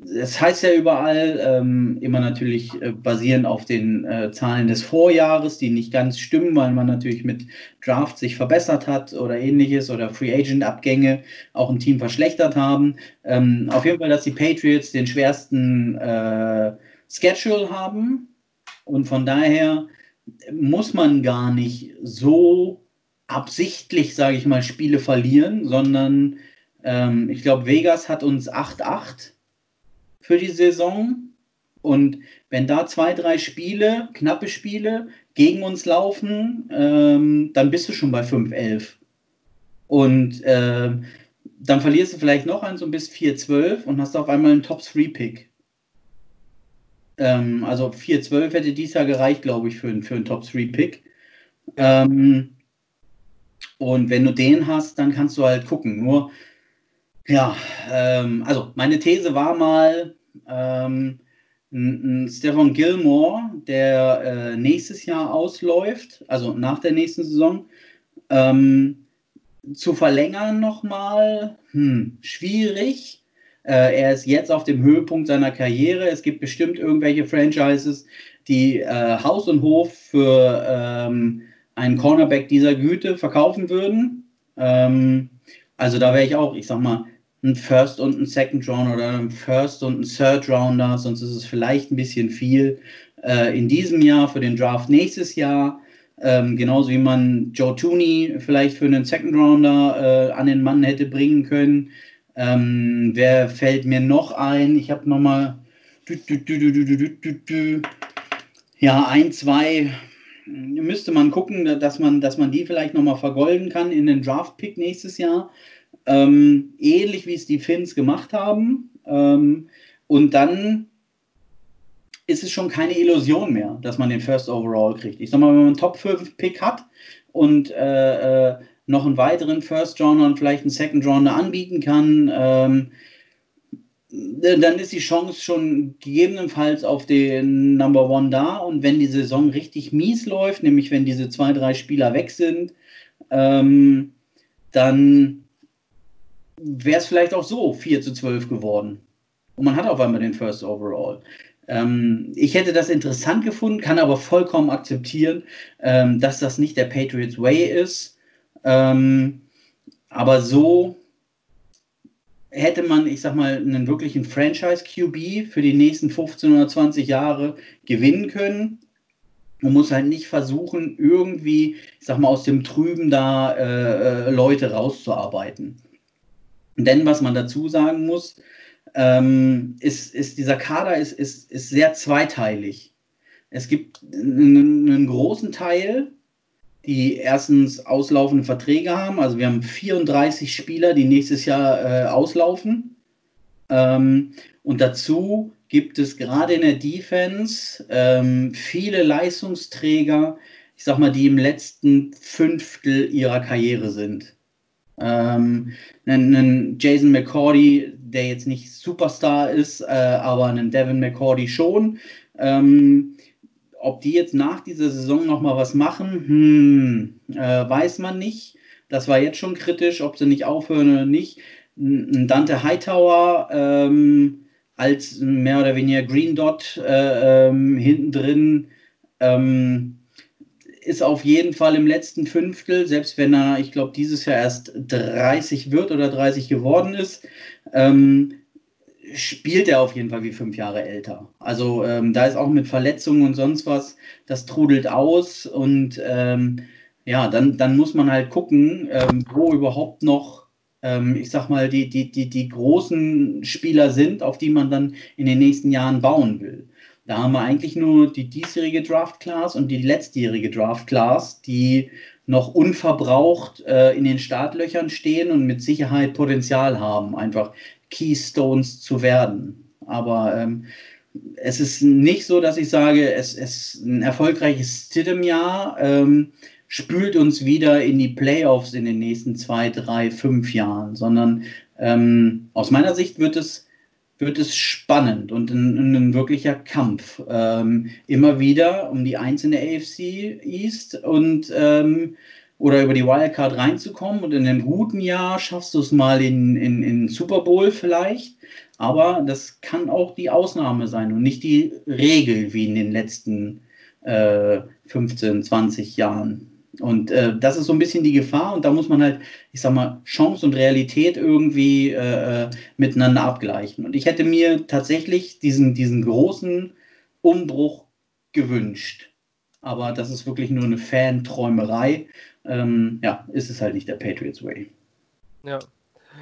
das heißt ja überall, ähm, immer natürlich äh, basierend auf den äh, Zahlen des Vorjahres, die nicht ganz stimmen, weil man natürlich mit Draft sich verbessert hat oder ähnliches oder Free Agent Abgänge auch ein Team verschlechtert haben. Ähm, auf jeden Fall, dass die Patriots den schwersten äh, Schedule haben und von daher muss man gar nicht so absichtlich, sage ich mal, Spiele verlieren, sondern ähm, ich glaube, Vegas hat uns 8-8 für die Saison. Und wenn da zwei, drei Spiele, knappe Spiele gegen uns laufen, ähm, dann bist du schon bei 5-11. Und äh, dann verlierst du vielleicht noch eins und bist 4-12 und hast auf einmal einen Top-3-Pick. Ähm, also 4-12 hätte dies Jahr gereicht, glaube ich, für, für einen Top-3-Pick. Ähm, Und wenn du den hast, dann kannst du halt gucken. Nur, ja, ähm, also meine These war mal, ähm, ein, ein Stefan Gilmore, der äh, nächstes Jahr ausläuft, also nach der nächsten Saison, ähm, zu verlängern nochmal, hm, schwierig. Äh, er ist jetzt auf dem Höhepunkt seiner Karriere. Es gibt bestimmt irgendwelche Franchises, die äh, Haus und Hof für ähm, einen Cornerback dieser Güte verkaufen würden. Ähm, also da wäre ich auch, ich sag mal, ein First und ein Second Rounder oder ein First und ein Third Rounder, sonst ist es vielleicht ein bisschen viel äh, in diesem Jahr für den Draft nächstes Jahr. Ähm, genauso wie man Joe Tooney vielleicht für einen Second Rounder äh, an den Mann hätte bringen können. Ähm, wer fällt mir noch ein? Ich habe nochmal. Ja, ein, zwei müsste man gucken, dass man, dass man die vielleicht nochmal vergolden kann in den Draft-Pick nächstes Jahr. Ähm, ähnlich wie es die Finns gemacht haben. Ähm, und dann ist es schon keine Illusion mehr, dass man den First Overall kriegt. Ich sag mal, wenn man einen Top 5 Pick hat und äh, äh, noch einen weiteren First Rounder und vielleicht einen Second Rounder anbieten kann, ähm, dann ist die Chance schon gegebenenfalls auf den Number One da. Und wenn die Saison richtig mies läuft, nämlich wenn diese zwei, drei Spieler weg sind, ähm, dann wäre es vielleicht auch so 4 zu 12 geworden. Und man hat auf einmal den First Overall. Ähm, ich hätte das interessant gefunden, kann aber vollkommen akzeptieren, ähm, dass das nicht der Patriots Way ist. Ähm, aber so hätte man, ich sag mal, einen wirklichen Franchise-QB für die nächsten 15 oder 20 Jahre gewinnen können. Man muss halt nicht versuchen, irgendwie, ich sag mal, aus dem Trüben da äh, äh Leute rauszuarbeiten. Denn was man dazu sagen muss, ähm, ist, ist dieser Kader ist, ist, ist sehr zweiteilig. Es gibt einen, großen Teil, die erstens auslaufende Verträge haben. Also wir haben 34 Spieler, die nächstes Jahr äh, auslaufen. Ähm, und dazu gibt es gerade in der Defense ähm, viele Leistungsträger, ich sag mal, die im letzten Fünftel ihrer Karriere sind. Ähm, einen, Jason McCordy, der jetzt nicht Superstar ist, äh, aber einen Devin McCordy schon. Ähm, ob die jetzt nach dieser Saison nochmal was machen, hm, äh, weiß man nicht. Das war jetzt schon kritisch, ob sie nicht aufhören oder nicht. Ein Dante Hightower ähm, als mehr oder weniger Green Dot äh, ähm, hinten drin ähm, ist auf jeden Fall im letzten Fünftel, selbst wenn er, ich glaube, dieses Jahr erst 30 wird oder 30 geworden ist, ähm, spielt er auf jeden Fall wie fünf Jahre älter. Also ähm, da ist auch mit Verletzungen und sonst was, das trudelt aus und ähm, ja, dann, dann muss man halt gucken, ähm, wo überhaupt noch, ähm, ich sag mal, die, die, die, die großen Spieler sind, auf die man dann in den nächsten Jahren bauen will. Da haben wir eigentlich nur die diesjährige Draft Class und die letztjährige Draft Class, die noch unverbraucht äh, in den Startlöchern stehen und mit Sicherheit Potenzial haben, einfach Keystones zu werden. Aber ähm, es ist nicht so, dass ich sage, es ist ein erfolgreiches Stidham-Jahr, ähm, spült uns wieder in die Playoffs in den nächsten zwei, drei, fünf Jahren, sondern ähm, aus meiner Sicht wird es wird es spannend und ein, ein wirklicher Kampf. Ähm, immer wieder um die einzelne AFC East und ähm, oder über die Wildcard reinzukommen. Und in einem guten Jahr schaffst du es mal in, in, in Super Bowl vielleicht. Aber das kann auch die Ausnahme sein und nicht die Regel wie in den letzten äh, 15, 20 Jahren. Und äh, das ist so ein bisschen die Gefahr und da muss man halt, ich sag mal, Chance und Realität irgendwie äh, äh, miteinander abgleichen. Und ich hätte mir tatsächlich diesen, diesen großen Umbruch gewünscht. Aber das ist wirklich nur eine Fanträumerei. Ähm, ja, ist es halt nicht der Patriots Way. Ja.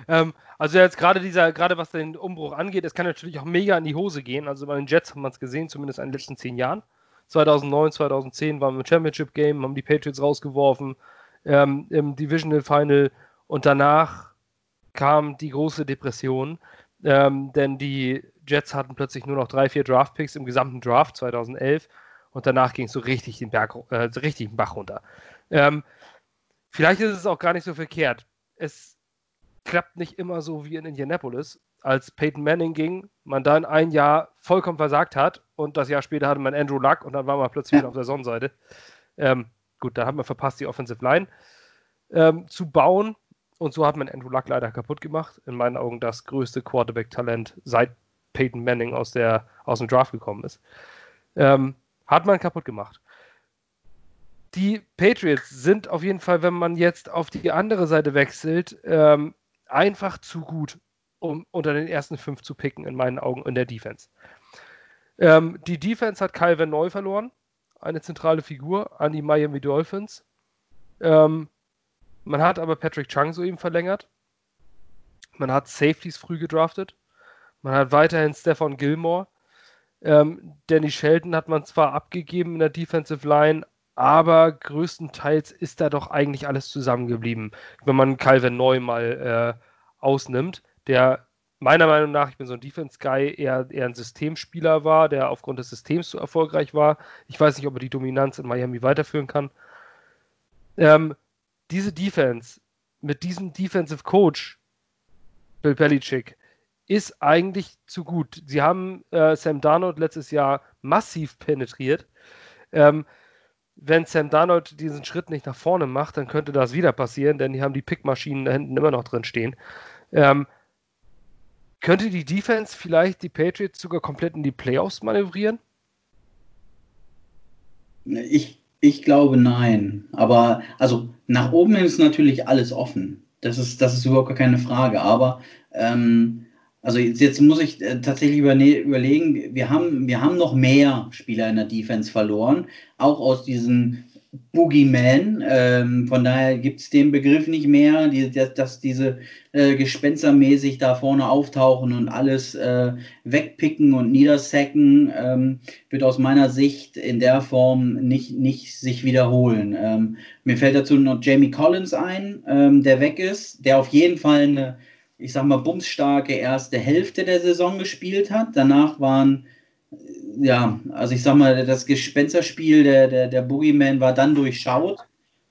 Ähm, also jetzt gerade dieser, gerade was den Umbruch angeht, es kann natürlich auch mega in die Hose gehen. Also bei den Jets haben wir es gesehen, zumindest in den letzten zehn Jahren. 2009, 2010 waren wir im Championship Game, haben die Patriots rausgeworfen ähm, im Divisional Final und danach kam die große Depression, ähm, denn die Jets hatten plötzlich nur noch drei, vier Draftpicks im gesamten Draft 2011 und danach ging es so richtig den Berg, äh, richtig den Bach runter. Ähm, vielleicht ist es auch gar nicht so verkehrt. Es klappt nicht immer so wie in Indianapolis, als Peyton Manning ging, man dann ein Jahr vollkommen versagt hat und das Jahr später hatte man Andrew Luck und dann war man plötzlich ja. auf der Sonnenseite. Ähm, gut, da hat man verpasst, die Offensive Line ähm, zu bauen und so hat man Andrew Luck leider kaputt gemacht. In meinen Augen das größte Quarterback-Talent seit Peyton Manning aus, der, aus dem Draft gekommen ist. Ähm, hat man kaputt gemacht. Die Patriots sind auf jeden Fall, wenn man jetzt auf die andere Seite wechselt, ähm, einfach zu gut, um unter den ersten fünf zu picken, in meinen Augen, in der Defense. Ähm, die Defense hat Kyle Van Neu verloren, eine zentrale Figur an die Miami Dolphins. Ähm, man hat aber Patrick Chung soeben verlängert. Man hat Safeties früh gedraftet. Man hat weiterhin Stefan Gilmore. Ähm, Danny Shelton hat man zwar abgegeben in der Defensive Line, aber größtenteils ist da doch eigentlich alles zusammengeblieben, wenn man Calvin Neu mal äh, ausnimmt, der meiner Meinung nach, ich bin so ein Defense-Guy, eher, eher ein Systemspieler war, der aufgrund des Systems so erfolgreich war. Ich weiß nicht, ob er die Dominanz in Miami weiterführen kann. Ähm, diese Defense mit diesem Defensive Coach, Bill Belichick, ist eigentlich zu gut. Sie haben äh, Sam Darnold letztes Jahr massiv penetriert. Ähm, wenn Sam Darnold diesen Schritt nicht nach vorne macht, dann könnte das wieder passieren, denn die haben die Pickmaschinen da hinten immer noch drin stehen. Ähm, könnte die Defense vielleicht die Patriots sogar komplett in die Playoffs manövrieren? Ich, ich glaube nein. Aber also nach oben ist natürlich alles offen. Das ist, das ist überhaupt keine Frage. Aber ähm, also jetzt, jetzt, muss ich äh, tatsächlich überlegen, wir haben, wir haben noch mehr Spieler in der Defense verloren, auch aus diesen Boogeyman. Ähm, von daher gibt es den Begriff nicht mehr, die, dass, dass diese äh, gespenstermäßig da vorne auftauchen und alles äh, wegpicken und niedersacken, ähm, wird aus meiner Sicht in der Form nicht, nicht sich wiederholen. Ähm, mir fällt dazu noch Jamie Collins ein, ähm, der weg ist, der auf jeden Fall eine ich sag mal, bumsstarke erste Hälfte der Saison gespielt hat. Danach waren, ja, also ich sag mal, das Gespensterspiel der, der, der Boogeyman war dann durchschaut.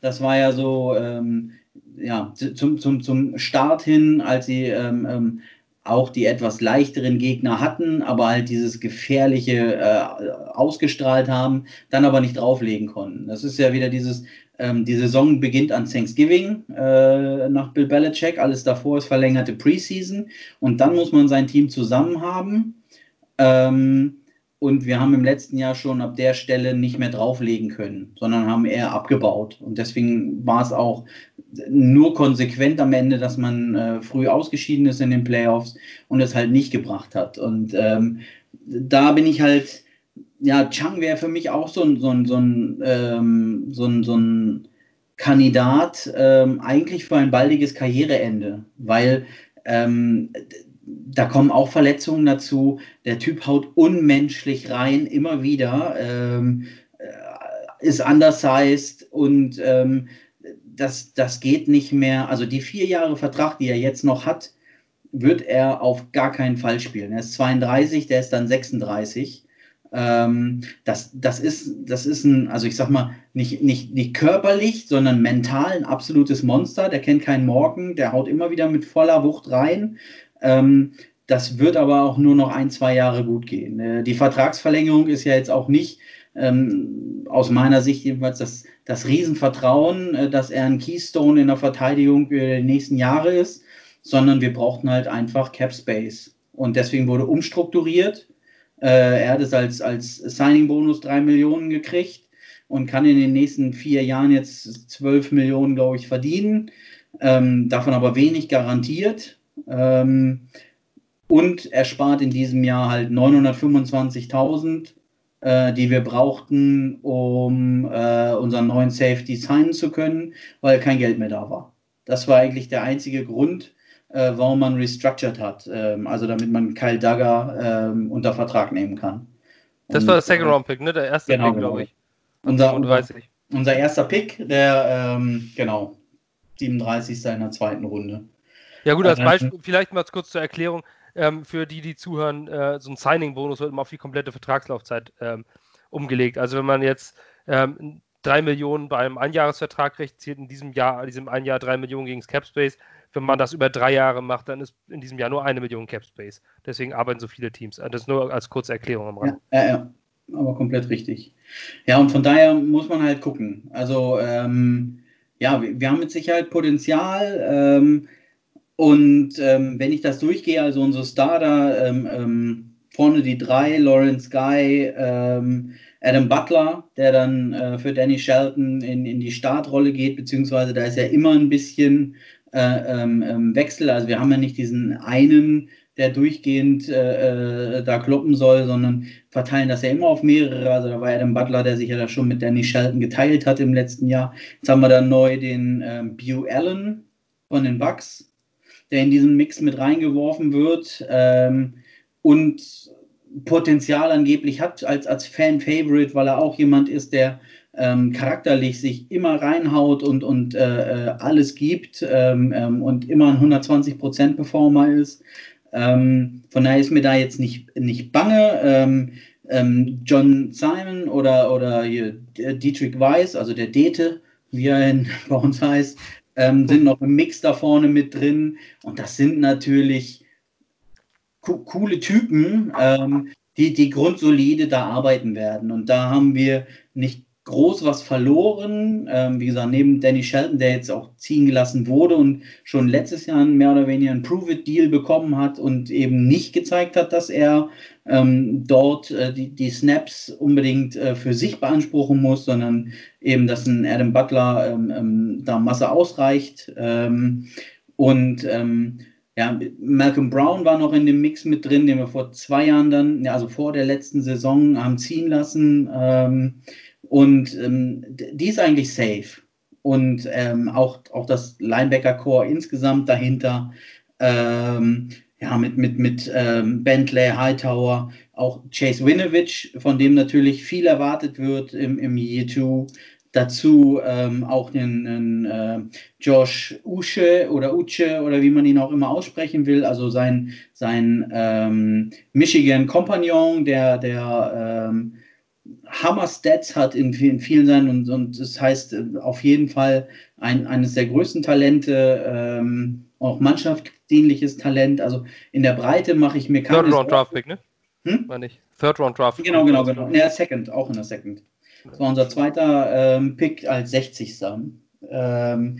Das war ja so, ähm, ja, zum, zum, zum Start hin, als sie ähm, ähm, auch die etwas leichteren Gegner hatten, aber halt dieses Gefährliche äh, ausgestrahlt haben, dann aber nicht drauflegen konnten. Das ist ja wieder dieses, ähm, die Saison beginnt an Thanksgiving äh, nach Bill Belichick. Alles davor ist verlängerte Preseason. Und dann muss man sein Team zusammen haben. Ähm, und wir haben im letzten Jahr schon ab der Stelle nicht mehr drauflegen können, sondern haben eher abgebaut. Und deswegen war es auch nur konsequent am Ende, dass man äh, früh ausgeschieden ist in den Playoffs und es halt nicht gebracht hat. Und ähm, da bin ich halt ja, Chang wäre für mich auch so ein, so ein, so ein, ähm, so ein, so ein Kandidat ähm, eigentlich für ein baldiges Karriereende, weil ähm, da kommen auch Verletzungen dazu. Der Typ haut unmenschlich rein, immer wieder, ähm, äh, ist undersized und ähm, das, das geht nicht mehr. Also die vier Jahre Vertrag, die er jetzt noch hat, wird er auf gar keinen Fall spielen. Er ist 32, der ist dann 36. Ähm, das, das, ist, das ist ein, also ich sag mal, nicht, nicht, nicht körperlich, sondern mental ein absolutes Monster. Der kennt keinen Morgen, der haut immer wieder mit voller Wucht rein. Ähm, das wird aber auch nur noch ein, zwei Jahre gut gehen. Äh, die Vertragsverlängerung ist ja jetzt auch nicht ähm, aus meiner Sicht jedenfalls das, das Riesenvertrauen, äh, dass er ein Keystone in der Verteidigung für die nächsten Jahre ist, sondern wir brauchten halt einfach Cap Space. Und deswegen wurde umstrukturiert. Äh, er hat es als, als Signing-Bonus drei Millionen gekriegt und kann in den nächsten vier Jahren jetzt zwölf Millionen, glaube ich, verdienen. Ähm, davon aber wenig garantiert. Ähm, und er spart in diesem Jahr halt 925.000, äh, die wir brauchten, um äh, unseren neuen Safety signen zu können, weil kein Geld mehr da war. Das war eigentlich der einzige Grund, äh, warum man restructured hat. Ähm, also damit man Kyle Duggar ähm, unter Vertrag nehmen kann. Das Und, war der Second Round Pick, ne? Der erste genau, Pick, glaube genau. ich. Unser, 37. Unser, erster Pick, der, ähm, genau, 37. in der zweiten Runde. Ja gut, als äh, Beispiel, vielleicht mal kurz zur Erklärung, ähm, für die, die zuhören, äh, so ein Signing-Bonus wird immer auf die komplette Vertragslaufzeit ähm, umgelegt. Also wenn man jetzt ähm, drei Millionen bei einem Einjahresvertrag kriegt, zählt in diesem Jahr, diesem ein Jahr drei Millionen gegen das Cap Space. Wenn man das über drei Jahre macht, dann ist in diesem Jahr nur eine Million Cap Space. Deswegen arbeiten so viele Teams. Das nur als kurze Erklärung am Rand. Ja, ja, ja, aber komplett richtig. Ja, und von daher muss man halt gucken. Also, ähm, ja, wir, wir, haben mit Sicherheit Potenzial. Ähm, und ähm, wenn ich das durchgehe, also unsere Starter, ähm, ähm, vorne die drei, Lawrence Guy, ähm, Adam Butler, der dann äh, für Danny Shelton in, in die Startrolle geht, beziehungsweise da ist ja immer ein bisschen äh, ähm, ähm, Wechsel. Also wir haben ja nicht diesen einen, der durchgehend äh, äh, da kloppen soll, sondern verteilen das ja immer auf mehrere. Also da war Adam Butler, der sich ja da schon mit Danny Shelton geteilt hat im letzten Jahr. Jetzt haben wir dann neu den Bew Allen von den Bucks, der in diesen Mix mit reingeworfen wird. Ähm, und Potenzial angeblich hat als, als Fan-Favorite, weil er auch jemand ist, der ähm, charakterlich sich immer reinhaut und, und äh, äh alles gibt ähm, ähm, und immer ein 120% Performer ist. Ähm, von daher ist mir da jetzt nicht, nicht bange. Ähm, John Simon oder, oder hier Dietrich Weiss, also der Dete, wie er in, bei uns heißt, sind noch im Mix da vorne mit drin. Und das sind natürlich co coole Typen, ähm, die, die grundsolide da arbeiten werden. Und da haben wir nicht groß was verloren. Ähm, wie gesagt, neben Danny Shelton, der jetzt auch ziehen gelassen wurde und schon letztes Jahr mehr oder weniger einen Prove-It-Deal bekommen hat und eben nicht gezeigt hat, dass er ähm, dort äh, die, die Snaps unbedingt äh, für sich beanspruchen muss, sondern eben, dass ein Adam Butler ähm, ähm da Masse ausreicht. Ähm, und ähm, ja, Malcolm Brown war noch in dem Mix mit drin, den wir vor zwei Jahren dann, also vor der letzten Saison, haben ziehen lassen. Und ähm, die ist eigentlich safe. Und ähm, auch, auch das Linebacker-Core insgesamt dahinter, ähm, ja, mit, mit, mit ähm, Bentley, Hightower, auch Chase Winovich, von dem natürlich viel erwartet wird im, im Year 2. Dazu ähm, auch den, den äh, Josh Usche oder Uche oder wie man ihn auch immer aussprechen will, also sein, sein ähm, Michigan Compagnon, der, der ähm, Hammer Stats hat in vielen, vielen seinen und, und das heißt äh, auf jeden Fall ein, eines der größten Talente, ähm, auch mannschaftsdienliches Talent. Also in der Breite mache ich mir keine Third Round Draft Pick, ne? Hm? War nicht. Third Round Draft. Genau, genau, genau. Ja, Second, auch in der Second. Das war unser zweiter ähm, Pick als 60. Ähm,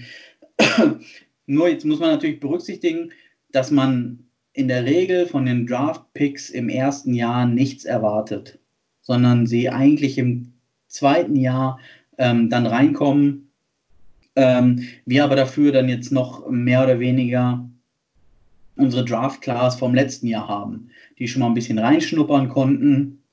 nur jetzt muss man natürlich berücksichtigen, dass man in der Regel von den Draft-Picks im ersten Jahr nichts erwartet, sondern sie eigentlich im zweiten Jahr ähm, dann reinkommen. Ähm, wir aber dafür dann jetzt noch mehr oder weniger unsere Draft-Class vom letzten Jahr haben, die schon mal ein bisschen reinschnuppern konnten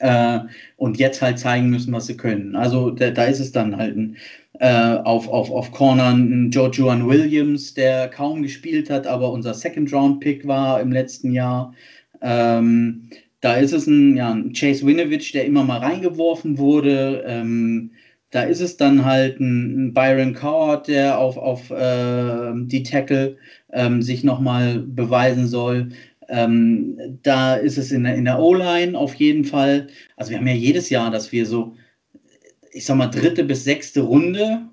äh, und jetzt halt zeigen müssen, was sie können. Also da, da ist es dann halt ein, äh, auf, auf, auf Corner ein Jojuan Williams, der kaum gespielt hat, aber unser Second-Round-Pick war im letzten Jahr. Ähm, da ist es ein, ja, ein Chase Winovich, der immer mal reingeworfen wurde. Ähm, da ist es dann halt ein, Byron Coward, der auf, auf äh, die Tackle ähm, sich nochmal beweisen soll. Ähm, da ist es in der, in der O-Line auf jeden Fall. Also wir haben ja jedes Jahr, dass wir so, ich sag mal, dritte bis sechste Runde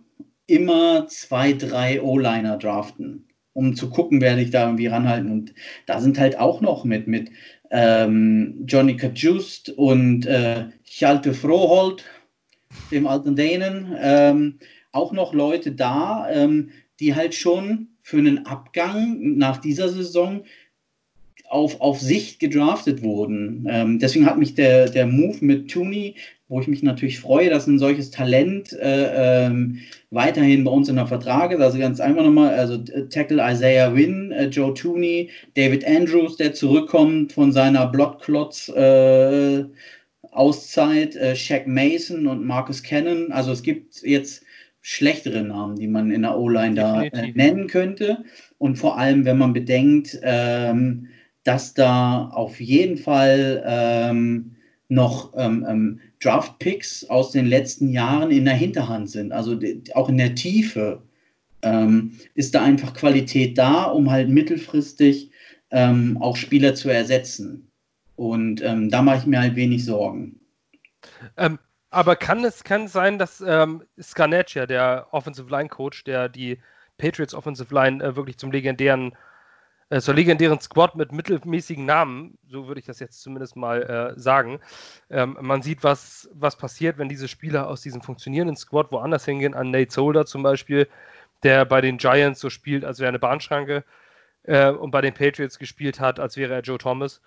immer zwei, drei O-Liner draften, um zu gucken, wer sich da irgendwie ranhalten. Und da sind halt auch noch mit, mit ähm, Johnny Kajust und äh, Froholt, dem alten Dänen, ähm, auch noch Leute da, ähm, die halt schon für einen Abgang nach dieser Saison auf, auf Sicht gedraftet wurden. Ähm, deswegen hat mich der, der Move mit Tooney, wo ich mich natürlich freue, dass ein solches Talent äh, ähm, weiterhin bei uns in der Vertrag ist. Also ganz einfach nochmal, also äh, Tackle Isaiah Wynn, äh, Joe Tooney, David Andrews, der zurückkommt von seiner Bloodclots äh, Auszeit, äh, Shaq Mason und Marcus Cannon. Also es gibt jetzt schlechtere Namen, die man in der O-Line da äh, nennen könnte. Und vor allem, wenn man bedenkt, ähm, dass da auf jeden Fall ähm, noch ähm, ähm, Draft-Picks aus den letzten Jahren in der Hinterhand sind. Also auch in der Tiefe ähm, ist da einfach Qualität da, um halt mittelfristig ähm, auch Spieler zu ersetzen. Und da mache ich mir halt wenig Sorgen. Ähm, Aber kann es kann sein, dass ähm, Scarnecchia, der Offensive Line Coach, der die Patriots Offensive Line äh, wirklich zum legendären, äh, zur legendären Squad mit mittelmäßigen Namen, so würde ich das jetzt zumindest mal äh, sagen. Ähm, man sieht, was, was passiert, wenn diese Spieler aus diesem funktionierenden Squad woanders hingehen, an Nate Solder zum Beispiel, der bei den Giants so spielt, als wäre eine Bahnschranke äh, und bei den Patriots gespielt hat, als wäre er Joe Thomas.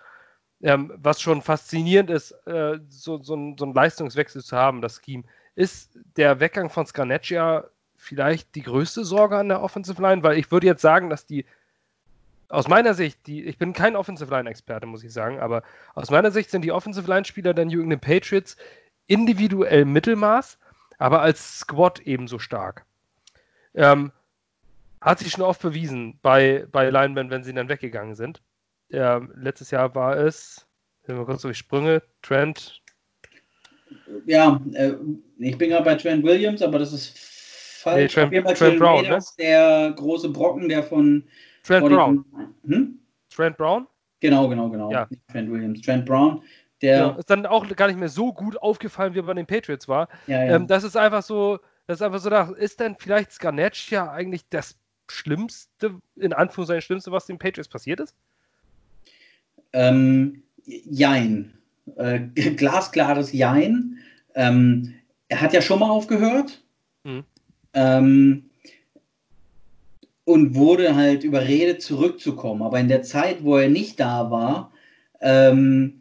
Ähm, was schon faszinierend ist, äh, so, so, ein, so einen Leistungswechsel zu haben, das Scheme. Ist der Weggang von Scarnecchia vielleicht die größte Sorge an der Offensive Line? Weil ich würde jetzt sagen, dass die aus meiner Sicht, die, ich bin kein Offensive Line-Experte, muss ich sagen, aber aus meiner Sicht sind die Offensive Line-Spieler der New England Patriots individuell Mittelmaß, aber als Squad ebenso stark. Ähm, hat sich schon oft bewiesen bei, bei Linemen, wenn sie dann weggegangen sind. Ja, letztes Jahr war es, wenn wir kurz durch Sprünge, Trent. Ja, äh, ich bin gerade bei Trent Williams, aber das ist falsch. Nee, Trent, Trent Brown, Raiders, ne? der große Brocken, der von Trent Brown. hm? Trent Brown? Genau, genau, genau. Ja. Nicht Trent Williams. Trent Brown, der. Ja, ist dann auch gar nicht mehr so gut aufgefallen, wie er bei den Patriots war. Ja, ja. Ähm, das ist einfach so, das ist einfach so, da ist denn vielleicht Scarnett ja eigentlich das Schlimmste, in Anführungszeichen Schlimmste, was den Patriots passiert ist? Ähm, jein. Äh, glasklares Jein. Ähm, er hat ja schon mal aufgehört. Mhm. Ähm, und wurde halt überredet, zurückzukommen. Aber in der Zeit, wo er nicht da war, ähm,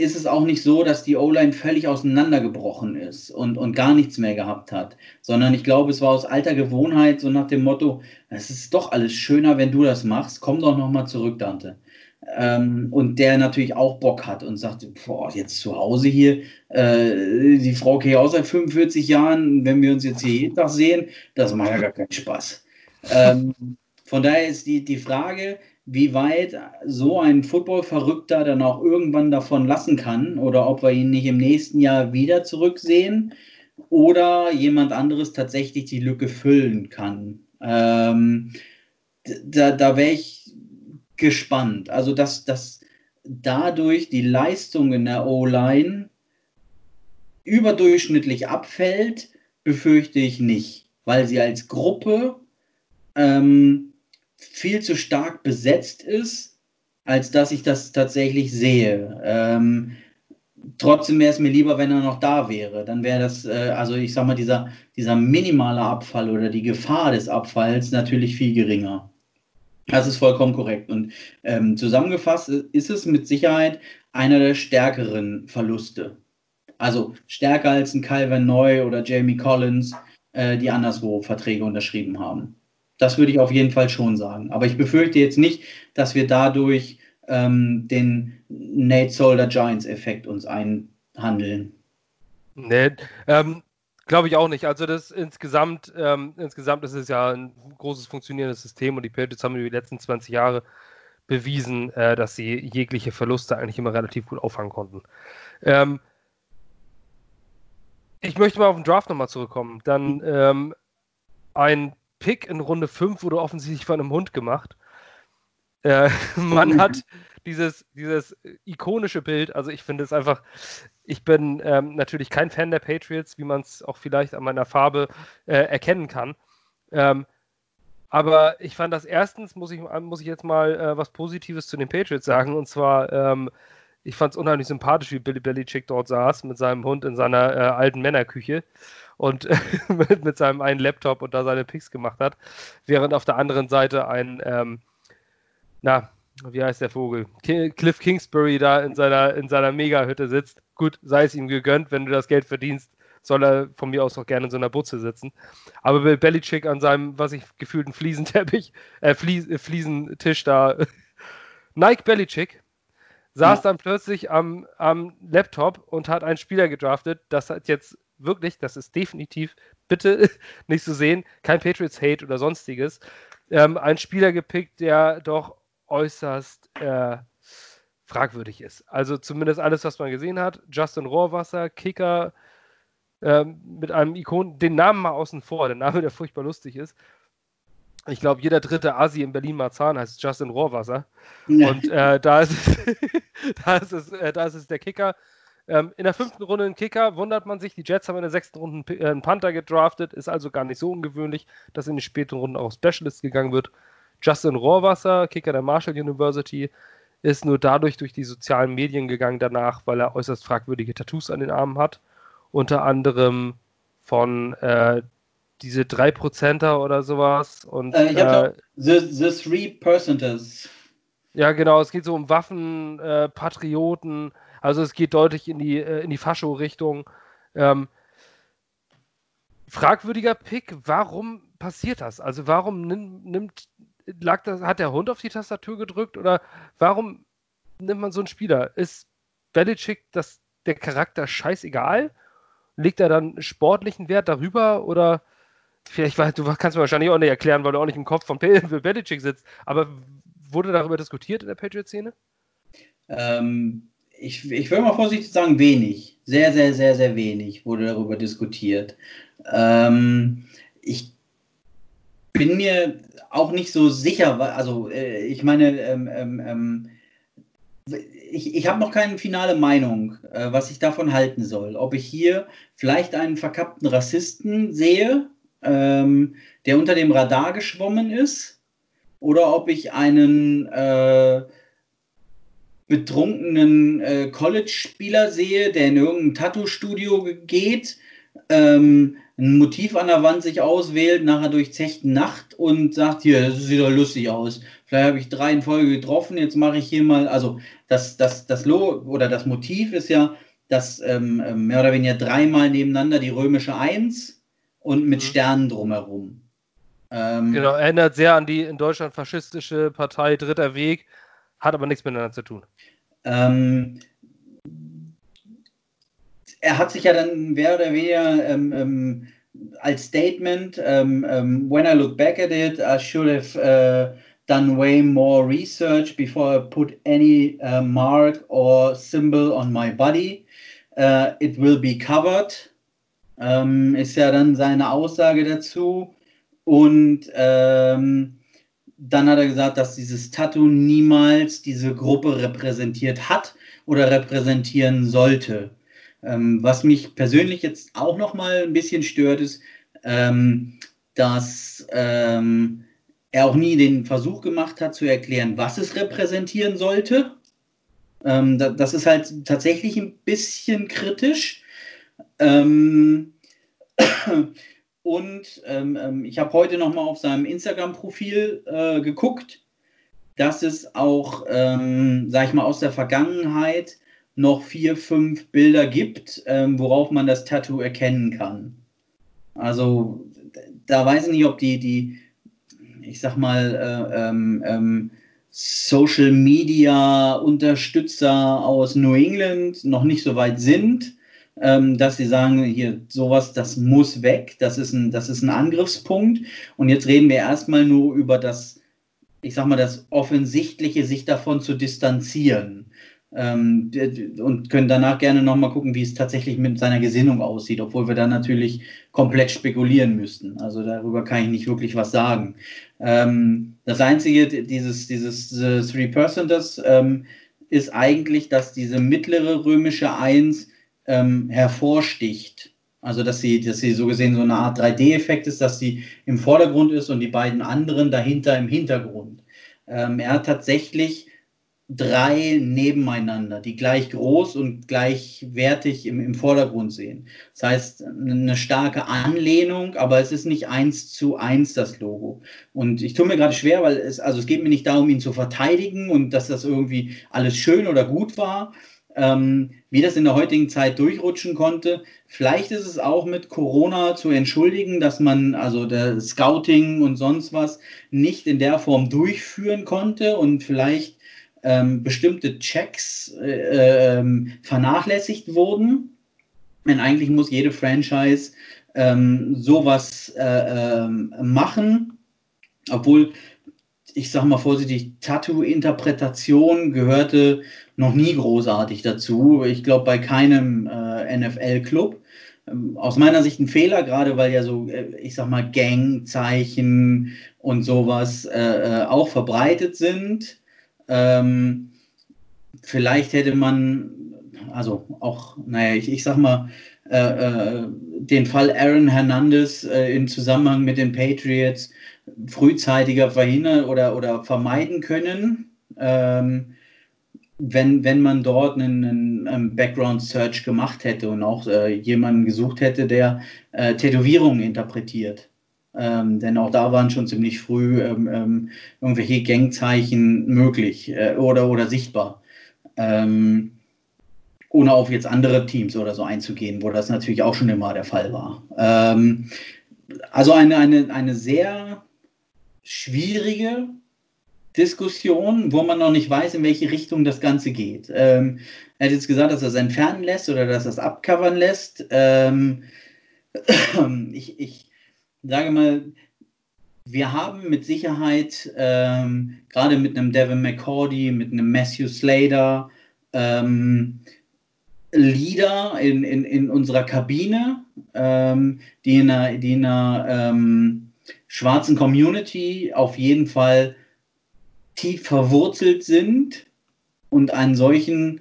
ist es auch nicht so, dass die O-Line völlig auseinandergebrochen ist und, und gar nichts mehr gehabt hat, sondern ich glaube, es war aus alter Gewohnheit so nach dem Motto, es ist doch alles schöner, wenn du das machst, komm doch nochmal zurück, Dante. Ähm, und der natürlich auch Bock hat und sagt, boah, jetzt zu Hause hier, äh, die Frau auch seit 45 Jahren, wenn wir uns jetzt hier jeden Tag sehen, das macht ja gar keinen Spaß. Ähm, von daher ist die, die Frage, wie weit so ein Football-Verrückter dann auch irgendwann davon lassen kann oder ob wir ihn nicht im nächsten Jahr wieder zurücksehen oder jemand anderes tatsächlich die Lücke füllen kann. Ähm, da da wäre ich gespannt. Also, dass, dass dadurch die Leistung in der O-Line überdurchschnittlich abfällt, befürchte ich nicht, weil sie als Gruppe ähm, viel zu stark besetzt ist, als dass ich das tatsächlich sehe. Ähm, trotzdem wäre es mir lieber, wenn er noch da wäre. Dann wäre das, äh, also ich sag mal, dieser, dieser minimale Abfall oder die Gefahr des Abfalls natürlich viel geringer. Das ist vollkommen korrekt. Und ähm, zusammengefasst ist es mit Sicherheit einer der stärkeren Verluste. Also stärker als ein Calvin Neu oder Jamie Collins, äh, die anderswo Verträge unterschrieben haben. Das würde ich auf jeden Fall schon sagen. Aber ich befürchte jetzt nicht, dass wir dadurch ähm, den Nate Solder Giants Effekt uns einhandeln. Nee, ähm, Glaube ich auch nicht. Also das insgesamt, ähm, insgesamt ist es ja ein großes funktionierendes System und die Patriots haben über die letzten 20 Jahre bewiesen, äh, dass sie jegliche Verluste eigentlich immer relativ gut auffangen konnten. Ähm, ich möchte mal auf den Draft nochmal zurückkommen. Dann ähm, ein Pick in Runde 5 wurde offensichtlich von einem Hund gemacht. Äh, man hat dieses, dieses ikonische Bild, also ich finde es einfach, ich bin ähm, natürlich kein Fan der Patriots, wie man es auch vielleicht an meiner Farbe äh, erkennen kann. Ähm, aber ich fand das erstens, muss ich, muss ich jetzt mal äh, was Positives zu den Patriots sagen. Und zwar, ähm, ich fand es unheimlich sympathisch, wie Billy Belichick dort saß mit seinem Hund in seiner äh, alten Männerküche und mit, mit, seinem einen Laptop und da seine Picks gemacht hat. Während auf der anderen Seite ein, ähm, na, wie heißt der Vogel? Cliff Kingsbury da in seiner, in seiner Mega-Hütte sitzt. Gut, sei es ihm gegönnt, wenn du das Geld verdienst, soll er von mir aus auch gerne in so einer Butze sitzen. Aber Bill Belichick an seinem, was ich gefühlten Fliesenteppich, äh, Flies, äh, Fliesentisch da, Nike Belichick, saß ja. dann plötzlich am, am Laptop und hat einen Spieler gedraftet. Das hat jetzt wirklich, das ist definitiv, bitte nicht zu so sehen, kein Patriots-Hate oder sonstiges. Ähm, ein Spieler gepickt, der doch äußerst äh, fragwürdig ist. Also zumindest alles, was man gesehen hat. Justin Rohrwasser, Kicker, ähm, mit einem Ikon, den Namen mal außen vor, der Name, der furchtbar lustig ist. Ich glaube, jeder dritte Asi in Berlin-Marzahn heißt Justin Rohrwasser. Ja. Und äh, da, ist es, da, ist es, äh, da ist es der Kicker. Ähm, in der fünften Runde ein Kicker, wundert man sich. Die Jets haben in der sechsten Runde einen äh, Panther gedraftet. Ist also gar nicht so ungewöhnlich, dass in den späten Runden auch Specialist gegangen wird. Justin Rohrwasser, Kicker der Marshall University, ist nur dadurch durch die sozialen Medien gegangen danach, weil er äußerst fragwürdige Tattoos an den Armen hat. Unter anderem von äh, diese 3%er oder sowas. Und, äh, ich habe äh, the, the Three Percenters. Ja, genau, es geht so um Waffen, äh, Patrioten, also es geht deutlich in die, äh, in die Fascho-Richtung. Ähm, fragwürdiger Pick, warum passiert das? Also warum nimmt, nimmt lag das, hat der Hund auf die Tastatur gedrückt oder warum nimmt man so einen Spieler? Ist Belichick das, der Charakter scheißegal? Legt er dann sportlichen Wert darüber oder vielleicht, du kannst mir wahrscheinlich auch nicht erklären, weil du auch nicht im Kopf von Belichick sitzt, aber wurde darüber diskutiert in der Patriot-Szene? Ähm, ich, ich würde mal vorsichtig sagen, wenig. Sehr, sehr, sehr, sehr wenig wurde darüber diskutiert. Ähm, ich bin mir auch nicht so sicher, also äh, ich meine, ähm, ähm, ähm ich, ich habe noch keine finale Meinung, äh, was ich davon halten soll. Ob ich hier vielleicht einen verkappten Rassisten sehe, ähm, der unter dem Radar geschwommen ist, oder ob ich einen äh, betrunkenen äh, College-Spieler sehe, der in irgendein Tattoo-Studio geht, ähm, ein Motiv an der Wand sich auswählt, nachher durchzechten Nacht und sagt, hier, das sieht doch lustig aus. Vielleicht habe ich drei in Folge getroffen, jetzt mache ich hier mal, also das, das, das Lo oder das Motiv ist ja, dass ähm, ähm mehr oder weniger dreimal nebeneinander die römische Eins und mit mhm. Sternen drumherum. Ähm, genau, erinnert sehr an die in Deutschland faschistische Partei Dritter Weg, hat aber nichts miteinander zu tun. Ähm, er hat sich ja dann mehr oder weniger ähm, ähm, als Statement, ähm, ähm, when I look back at it, I should have uh, done way more research before I put any uh, mark or symbol on my body. Uh, it will be covered. Ähm, ist ja dann seine Aussage dazu. Und ähm, dann hat er gesagt, dass dieses Tattoo niemals diese Gruppe repräsentiert hat oder repräsentieren sollte. Ähm, was mich persönlich jetzt auch noch mal ein bisschen stört, ist, ähm, dass ähm, er auch nie den Versuch gemacht hat zu erklären, was es repräsentieren sollte. Ähm, da, das ist halt tatsächlich ein bisschen kritisch. Und ähm, ähm, ich habe heute noch mal auf seinem Instagram-Profil äh, geguckt, dass es auch, ähm, sag ich mal, aus der Vergangenheit noch vier, fünf Bilder gibt, ähm, worauf man das Tattoo erkennen kann. Also da weiß ich nicht, ob die, die ich sag mal, äh, ähm, ähm, Social Media Unterstützer aus New England noch nicht so weit sind ähm, dass sie sagen, hier sowas, das muss weg, das ist, ein, das ist ein Angriffspunkt. Und jetzt reden wir erstmal nur über das, ich sag mal, das Offensichtliche, sich davon zu distanzieren. Ähm, und können danach gerne nochmal gucken, wie es tatsächlich mit seiner Gesinnung aussieht, obwohl wir dann natürlich komplett spekulieren müssten. Also darüber kann ich nicht wirklich was sagen. Ähm, das Einzige, dieses, dieses uh, Three Percenters, ähm, ist eigentlich, dass diese mittlere römische Eins ähm, hervorsticht. Also dass sie, dass sie so gesehen so eine Art 3D-Effekt ist, dass sie im Vordergrund ist und die beiden anderen dahinter im Hintergrund. Ähm, er hat tatsächlich drei nebeneinander, die gleich groß und gleichwertig im, im Vordergrund sehen. Das heißt, eine starke Anlehnung, aber es ist nicht eins zu eins das Logo. Und ich tue mir gerade schwer, weil es, also es geht mir nicht darum, ihn zu verteidigen und dass das irgendwie alles schön oder gut war, ähm, wie das in der heutigen Zeit durchrutschen konnte. Vielleicht ist es auch mit Corona zu entschuldigen, dass man also der Scouting und sonst was nicht in der Form durchführen konnte und vielleicht ähm, bestimmte Checks äh, ähm, vernachlässigt wurden. Denn eigentlich muss jede Franchise ähm, sowas äh, äh, machen, obwohl ich sage mal vorsichtig, Tattoo-Interpretation gehörte noch nie großartig dazu. Ich glaube, bei keinem äh, NFL-Club. Ähm, aus meiner Sicht ein Fehler, gerade weil ja so, äh, ich sag mal, Gangzeichen und sowas äh, äh, auch verbreitet sind. Ähm, vielleicht hätte man, also auch, naja, ich, ich sag mal, äh, äh, den Fall Aaron Hernandez äh, im Zusammenhang mit den Patriots frühzeitiger verhindern oder, oder vermeiden können, ähm, wenn, wenn man dort einen, einen, Background Search gemacht hätte und auch äh, jemanden gesucht hätte, der äh, Tätowierungen interpretiert. Ähm, denn auch da waren schon ziemlich früh ähm, ähm, irgendwelche Gangzeichen möglich äh, oder, oder sichtbar. Ähm, ohne auf jetzt andere Teams oder so einzugehen, wo das natürlich auch schon immer der Fall war. Ähm, also eine, eine, eine sehr schwierige Diskussion, wo man noch nicht weiß, in welche Richtung das Ganze geht. Ähm, er hat jetzt gesagt, dass er es entfernen lässt oder dass er es abcovern lässt. Ähm, ich, ich sage mal, wir haben mit Sicherheit ähm, gerade mit einem Devin McCordy, mit einem Matthew Slater, ähm, Leader in, in, in unserer Kabine, ähm, die in einer, die in einer ähm, schwarzen Community auf jeden Fall tief verwurzelt sind und einen solchen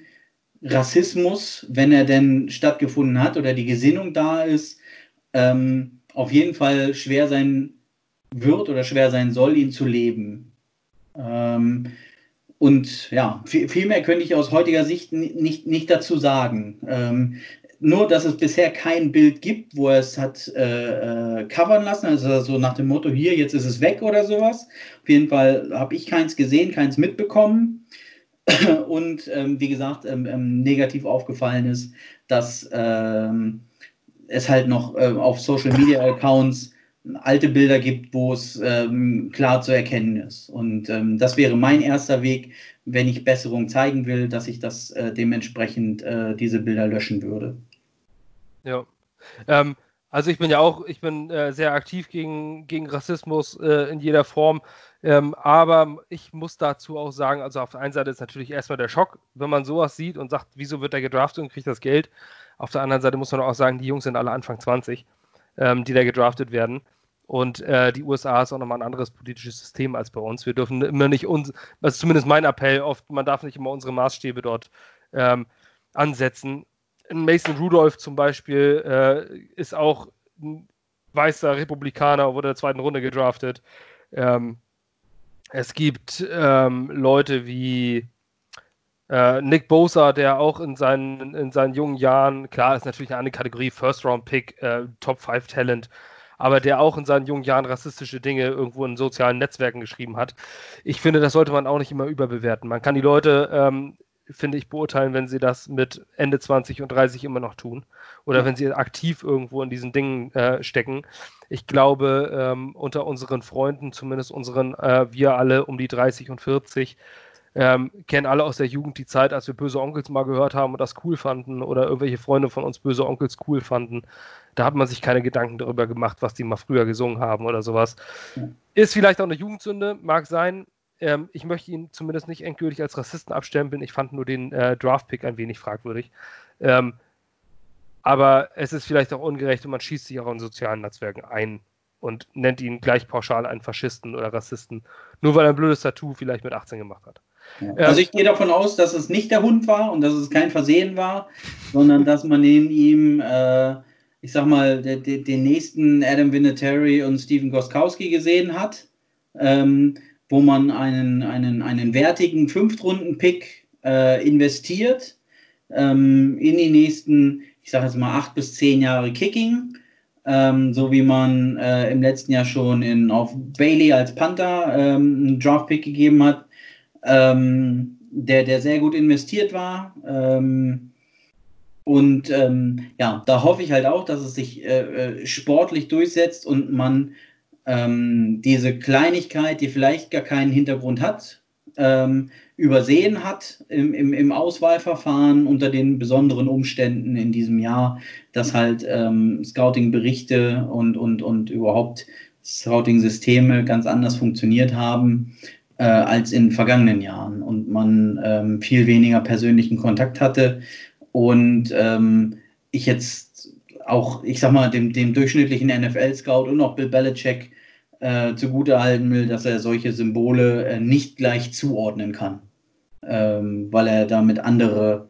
Rassismus, wenn er denn stattgefunden hat oder die Gesinnung da ist, ähm, auf jeden Fall schwer sein wird oder schwer sein soll, ihn zu leben. Ähm, und ja, viel, viel, mehr könnte ich aus heutiger Sicht nicht, nicht dazu sagen. Ähm, nur, dass es bisher kein Bild gibt, wo er es hat äh, äh, covern lassen, also so nach dem Motto, hier, jetzt ist es weg oder sowas. Auf jeden Fall habe ich keins gesehen, keins mitbekommen. Und ähm, wie gesagt, ähm, ähm, negativ aufgefallen ist, dass ähm, es halt noch äh, auf Social Media Accounts alte Bilder gibt, wo es ähm, klar zu erkennen ist. Und ähm, das wäre mein erster Weg, wenn ich Besserung zeigen will, dass ich das äh, dementsprechend äh, diese Bilder löschen würde. Ja. Ähm, also ich bin ja auch, ich bin äh, sehr aktiv gegen, gegen Rassismus äh, in jeder Form. Ähm, aber ich muss dazu auch sagen, also auf der einen Seite ist natürlich erstmal der Schock, wenn man sowas sieht und sagt, wieso wird er gedraftet und kriegt das Geld. Auf der anderen Seite muss man auch sagen, die Jungs sind alle Anfang 20 ähm, die da gedraftet werden. Und äh, die USA ist auch nochmal ein anderes politisches System als bei uns. Wir dürfen immer nicht uns, ist zumindest mein Appell, oft, man darf nicht immer unsere Maßstäbe dort ähm, ansetzen. Mason Rudolph zum Beispiel äh, ist auch ein weißer Republikaner, wurde in der zweiten Runde gedraftet. Ähm, es gibt ähm, Leute wie äh, Nick Bosa, der auch in seinen, in seinen jungen Jahren, klar, ist natürlich eine andere Kategorie, First-Round-Pick, äh, Top-5-Talent, aber der auch in seinen jungen Jahren rassistische Dinge irgendwo in sozialen Netzwerken geschrieben hat. Ich finde, das sollte man auch nicht immer überbewerten. Man kann die Leute, ähm, finde ich, beurteilen, wenn sie das mit Ende 20 und 30 immer noch tun oder ja. wenn sie aktiv irgendwo in diesen Dingen äh, stecken. Ich glaube, ähm, unter unseren Freunden, zumindest unseren, äh, wir alle um die 30 und 40, ähm, kennen alle aus der Jugend die Zeit, als wir Böse Onkels mal gehört haben und das cool fanden oder irgendwelche Freunde von uns Böse Onkels cool fanden. Da hat man sich keine Gedanken darüber gemacht, was die mal früher gesungen haben oder sowas. Ist vielleicht auch eine Jugendsünde, mag sein. Ähm, ich möchte ihn zumindest nicht endgültig als Rassisten abstempeln. Ich fand nur den äh, Draft-Pick ein wenig fragwürdig. Ähm, aber es ist vielleicht auch ungerecht und man schießt sich auch in sozialen Netzwerken ein und nennt ihn gleich pauschal einen Faschisten oder Rassisten, nur weil er ein blödes Tattoo vielleicht mit 18 gemacht hat. Also ich gehe davon aus, dass es nicht der Hund war und dass es kein Versehen war, sondern dass man in ihm, äh, ich sag mal, de, de, den nächsten Adam Vinatieri und Steven Goskowski gesehen hat, ähm, wo man einen, einen, einen wertigen Fünftrunden-Pick äh, investiert ähm, in die nächsten, ich sage jetzt mal, acht bis zehn Jahre Kicking. Ähm, so wie man äh, im letzten Jahr schon in, auf Bailey als Panther ähm, einen Draft-Pick gegeben hat, ähm, der, der sehr gut investiert war. Ähm, und ähm, ja, da hoffe ich halt auch, dass es sich äh, äh, sportlich durchsetzt und man ähm, diese Kleinigkeit, die vielleicht gar keinen Hintergrund hat, ähm, übersehen hat im, im, im, Auswahlverfahren unter den besonderen Umständen in diesem Jahr, dass halt ähm, Scouting-Berichte und, und, und überhaupt Scouting-Systeme ganz anders funktioniert haben äh, als in vergangenen Jahren. Und man ähm, viel weniger persönlichen Kontakt hatte. Und ähm, ich jetzt auch, ich sag mal, dem, dem durchschnittlichen NFL-Scout und auch Bill Belichick äh, zugutehalten will, dass er solche Symbole äh, nicht gleich zuordnen kann, ähm, weil er damit andere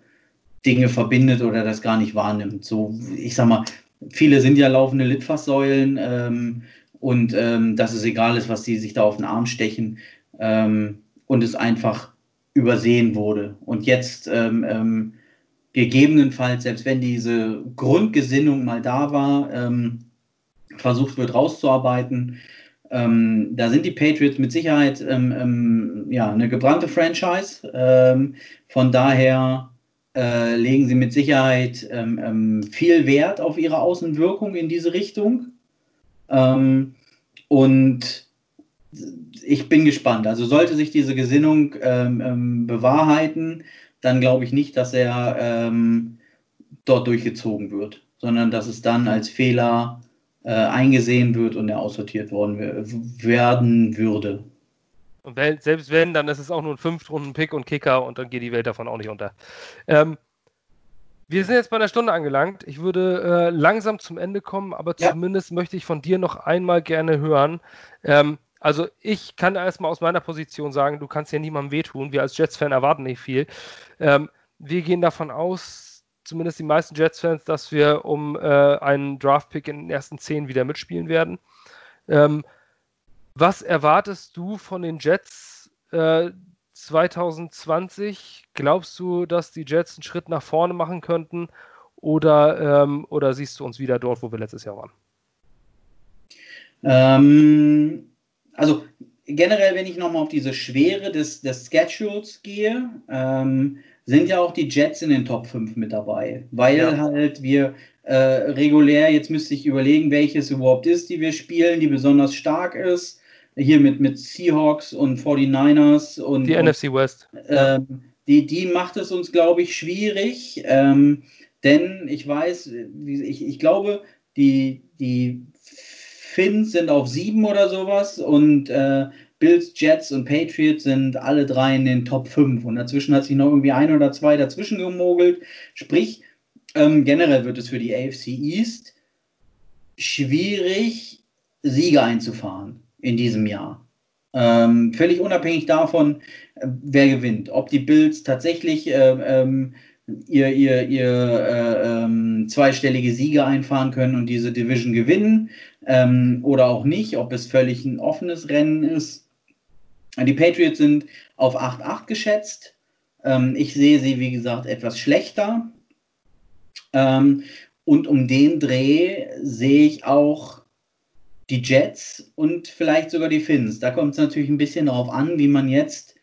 Dinge verbindet oder das gar nicht wahrnimmt. So, ich sag mal, viele sind ja laufende Litfaßsäulen ähm, und ähm, dass es egal ist, was sie sich da auf den Arm stechen ähm, und es einfach übersehen wurde. Und jetzt ähm, ähm, gegebenenfalls, selbst wenn diese Grundgesinnung mal da war, ähm, versucht wird rauszuarbeiten. Ähm, da sind die Patriots mit Sicherheit ähm, ähm, ja, eine gebrannte Franchise. Ähm, von daher äh, legen sie mit Sicherheit viel Wert auf ihre Außenwirkung in diese Richtung. und ich bin gespannt. Also sollte sich diese Gesinnung bewahrheiten, dann glaube ich nicht, dass er dort durchgezogen wird, sondern dass es dann als Fehler äh, eingesehen wird und er aussortiert worden werden würde. Und wenn, selbst wenn, dann ist es auch nur ein Fünftrunden-Pick und Kicker und dann geht die Welt davon auch nicht unter. Ähm, wir sind jetzt bei einer Stunde angelangt. Ich würde äh, langsam zum Ende kommen, aber ja. zumindest möchte ich von dir noch einmal gerne hören. Also ich kann erstmal aus meiner Position sagen, du kannst ja niemandem wehtun. Wir als Jets-Fan erwarten nicht viel. Ähm, wir gehen davon aus, zumindest die meisten Jets-Fans, dass wir um äh, einen Draft-Pick in den ersten zehn wieder mitspielen werden. Ähm, was erwartest du von den Jets äh, 2020? Glaubst du, dass die Jets einen Schritt nach vorne machen könnten? Oder, ähm, oder siehst du uns wieder dort, wo wir letztes Jahr waren? Ähm, also generell, wenn ich nochmal auf diese Schwere des, des Schedules gehe, ähm, sind ja auch die Jets in den Top 5 mit dabei, weil ja. halt wir äh, regulär, jetzt müsste ich überlegen, welches überhaupt ist, die wir spielen, die besonders stark ist. Hier mit, mit Seahawks und 49ers und. Die und, NFC West. Äh, die, die macht es uns, glaube ich, schwierig, ähm, denn ich weiß, ich, ich glaube, die, die Finns sind auf sieben oder sowas und äh, Bills, Jets und Patriots sind alle drei in den Top 5 und dazwischen hat sich noch irgendwie ein oder zwei dazwischen gemogelt. Sprich, ähm, generell wird es für die AFC East schwierig, Siege einzufahren in diesem Jahr. Ähm, völlig unabhängig davon, äh, wer gewinnt. Ob die Bills tatsächlich äh, ähm, ihr, ihr, ihr äh, ähm, zweistellige Siege einfahren können und diese Division gewinnen ähm, oder auch nicht, ob es völlig ein offenes Rennen ist. Die Patriots sind auf 8-8 geschätzt. Ähm, ich sehe sie, wie gesagt, etwas schlechter. Ähm, und um den Dreh sehe ich auch die Jets und vielleicht sogar die Finns. Da kommt es natürlich ein bisschen darauf an, wie man jetzt,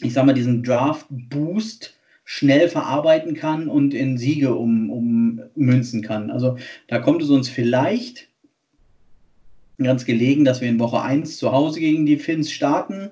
ich sag mal, diesen Draft-Boost schnell verarbeiten kann und in Siege ummünzen um kann. Also da kommt es uns vielleicht ganz gelegen, dass wir in Woche 1 zu Hause gegen die Finns starten.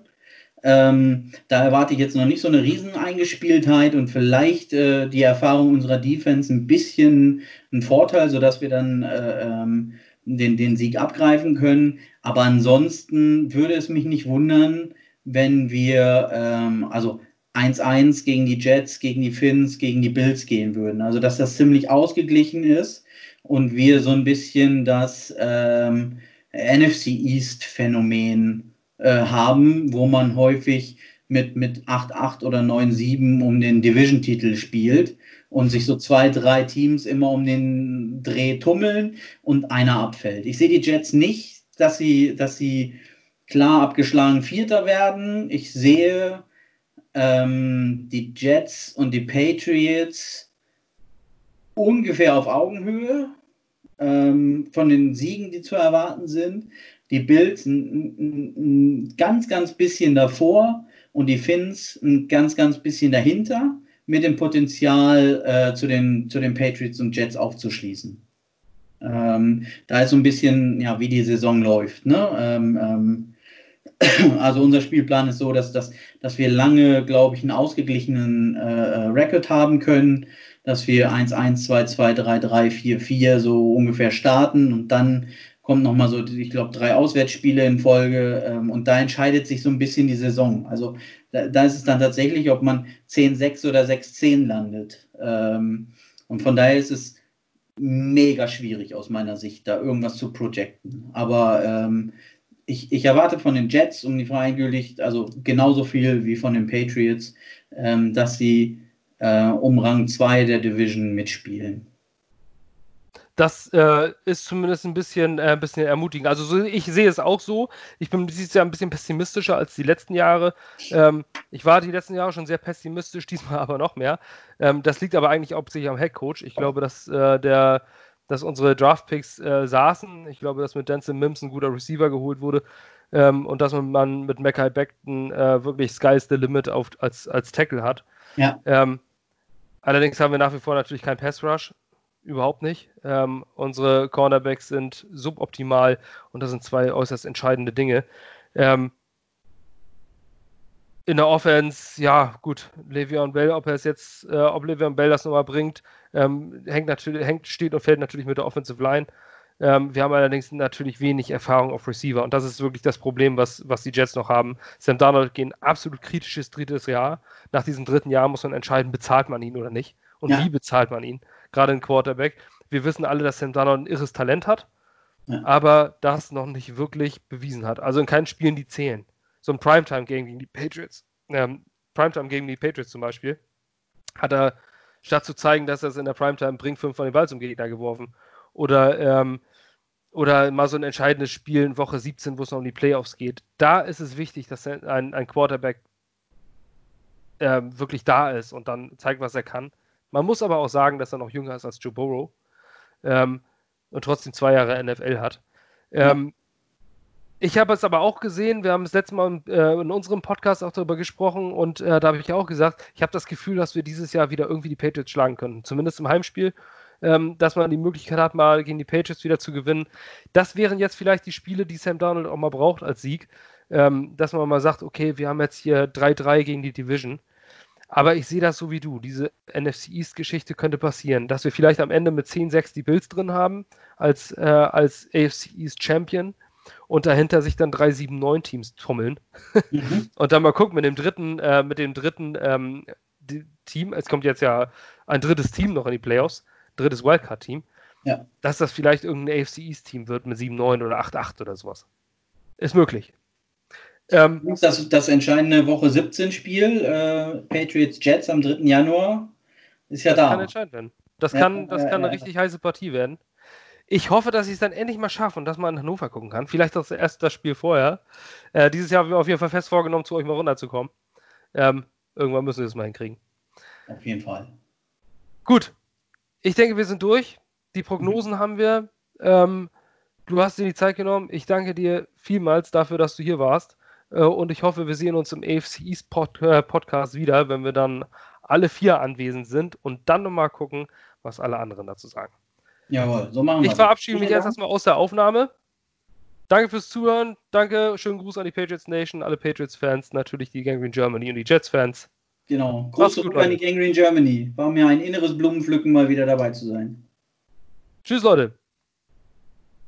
Ähm, da erwarte ich jetzt noch nicht so eine Rieseneingespieltheit und vielleicht äh, die Erfahrung unserer Defense ein bisschen ein Vorteil, sodass wir dann äh, ähm, den, den Sieg abgreifen können. Aber ansonsten würde es mich nicht wundern, wenn wir ähm, also 1-1 gegen die Jets, gegen die Finns, gegen die Bills gehen würden. Also dass das ziemlich ausgeglichen ist und wir so ein bisschen das ähm, NFC East Phänomen äh, haben, wo man häufig mit, mit 8-8 oder 9-7 um den Division-Titel spielt und sich so zwei, drei Teams immer um den Dreh tummeln und einer abfällt. Ich sehe die Jets nicht, dass sie, dass sie klar abgeschlagen Vierter werden. Ich sehe ähm, die Jets und die Patriots ungefähr auf Augenhöhe ähm, von den Siegen, die zu erwarten sind. Die Bills ein, ein, ein, ganz, ganz bisschen davor und die Finns ein ganz, ganz bisschen dahinter mit dem Potenzial äh, zu, den, zu den Patriots und Jets aufzuschließen. Ähm, da ist so ein bisschen, ja, wie die Saison läuft. Ne? Ähm, ähm, also unser Spielplan ist so, dass, dass, dass wir lange, glaube ich, einen ausgeglichenen äh, äh Record haben können dass wir 1-1, 2-2, 3-3, 4-4 so ungefähr starten und dann kommt nochmal so, ich glaube, drei Auswärtsspiele in Folge ähm, und da entscheidet sich so ein bisschen die Saison. Also da, da ist es dann tatsächlich, ob man 10-6 oder 6-10 landet. Ähm, und von daher ist es mega schwierig aus meiner Sicht, da irgendwas zu projecten. Aber ähm, ich, ich, erwarte von den Jets, um die Frage also genauso viel wie von den Patriots, ähm, dass sie äh, um Rang 2 der Division mitspielen. Das äh, ist zumindest ein bisschen, äh, ein bisschen ermutigend. Also so, ich sehe es auch so. Ich bin dieses Jahr ein bisschen pessimistischer als die letzten Jahre. Ähm, ich war die letzten Jahre schon sehr pessimistisch, diesmal aber noch mehr. Ähm, das liegt aber eigentlich hauptsächlich am Headcoach. Ich glaube, dass äh, der dass unsere Draftpicks äh, saßen. Ich glaube, dass mit Denzel Mims ein guter Receiver geholt wurde ähm, und dass man mit Mackay Beckton äh, wirklich Sky's the Limit auf, als, als Tackle hat. Ja. Ähm, allerdings haben wir nach wie vor natürlich keinen Pass Rush überhaupt nicht. Ähm, unsere Cornerbacks sind suboptimal und das sind zwei äußerst entscheidende Dinge. Ähm, in der Offense, ja, gut, Le'Veon Bell, ob er es jetzt, äh, ob Le'Veon Bell das nochmal bringt, ähm, hängt natürlich, hängt, steht und fällt natürlich mit der Offensive Line. Ähm, wir haben allerdings natürlich wenig Erfahrung auf Receiver und das ist wirklich das Problem, was, was die Jets noch haben. Sam Darnold geht ein absolut kritisches drittes Jahr. Nach diesem dritten Jahr muss man entscheiden, bezahlt man ihn oder nicht und ja. wie bezahlt man ihn gerade ein Quarterback. Wir wissen alle, dass Sam Darnold ein irres Talent hat, ja. aber das noch nicht wirklich bewiesen hat. Also in keinen Spielen, die zählen. So ein Primetime-Game gegen die Patriots, ähm, Primetime gegen die Patriots zum Beispiel, hat er, statt zu zeigen, dass er es in der Primetime bringt, fünf von den Ball zum Gegner geworfen. Oder, ähm, oder mal so ein entscheidendes Spiel in Woche 17, wo es noch um die Playoffs geht. Da ist es wichtig, dass ein, ein Quarterback äh, wirklich da ist und dann zeigt, was er kann. Man muss aber auch sagen, dass er noch jünger ist als Joe Burrow ähm, und trotzdem zwei Jahre NFL hat. Ähm, ja. Ich habe es aber auch gesehen, wir haben das letzte Mal äh, in unserem Podcast auch darüber gesprochen und äh, da habe ich auch gesagt, ich habe das Gefühl, dass wir dieses Jahr wieder irgendwie die Patriots schlagen können, zumindest im Heimspiel, ähm, dass man die Möglichkeit hat, mal gegen die Patriots wieder zu gewinnen. Das wären jetzt vielleicht die Spiele, die Sam Donald auch mal braucht als Sieg, ähm, dass man mal sagt, okay, wir haben jetzt hier 3-3 gegen die Division. Aber ich sehe das so wie du. Diese NFC East-Geschichte könnte passieren, dass wir vielleicht am Ende mit 10-6 die Bills drin haben als, äh, als AFC East Champion und dahinter sich dann 3-7-9 Teams tummeln. Mhm. und dann mal gucken mit dem dritten, äh, mit dem dritten ähm, Team, es kommt jetzt ja ein drittes Team noch in die Playoffs, drittes Wildcard-Team, ja. dass das vielleicht irgendein AFC East-Team wird mit 7-9 oder 8-8 oder sowas. Ist möglich. Ähm, das, das entscheidende Woche 17 Spiel, äh, Patriots Jets am 3. Januar, ist ja das da. Das kann entscheidend werden. Das ja, kann, das ja, kann eine richtig heiße Partie werden. Ich hoffe, dass ich es dann endlich mal schaffe und dass man in Hannover gucken kann. Vielleicht das erst das Spiel vorher. Äh, dieses Jahr haben wir auf jeden Fall fest vorgenommen, zu euch mal runterzukommen. Ähm, irgendwann müssen wir es mal hinkriegen. Auf jeden Fall. Gut. Ich denke, wir sind durch. Die Prognosen mhm. haben wir. Ähm, du hast dir die Zeit genommen. Ich danke dir vielmals dafür, dass du hier warst. Äh, und ich hoffe, wir sehen uns im AFC East Pod äh, Podcast wieder, wenn wir dann alle vier anwesend sind und dann nochmal gucken, was alle anderen dazu sagen. Jawohl, so machen wir Ich verabschiede mich jetzt erstmal aus der Aufnahme. Danke fürs Zuhören. Danke, schönen Gruß an die Patriots Nation, alle Patriots-Fans, natürlich die Gangrene Germany und die Jets-Fans. Genau, zurück an die Gangrene Germany. War mir ein inneres Blumenpflücken, mal wieder dabei zu sein. Tschüss, Leute.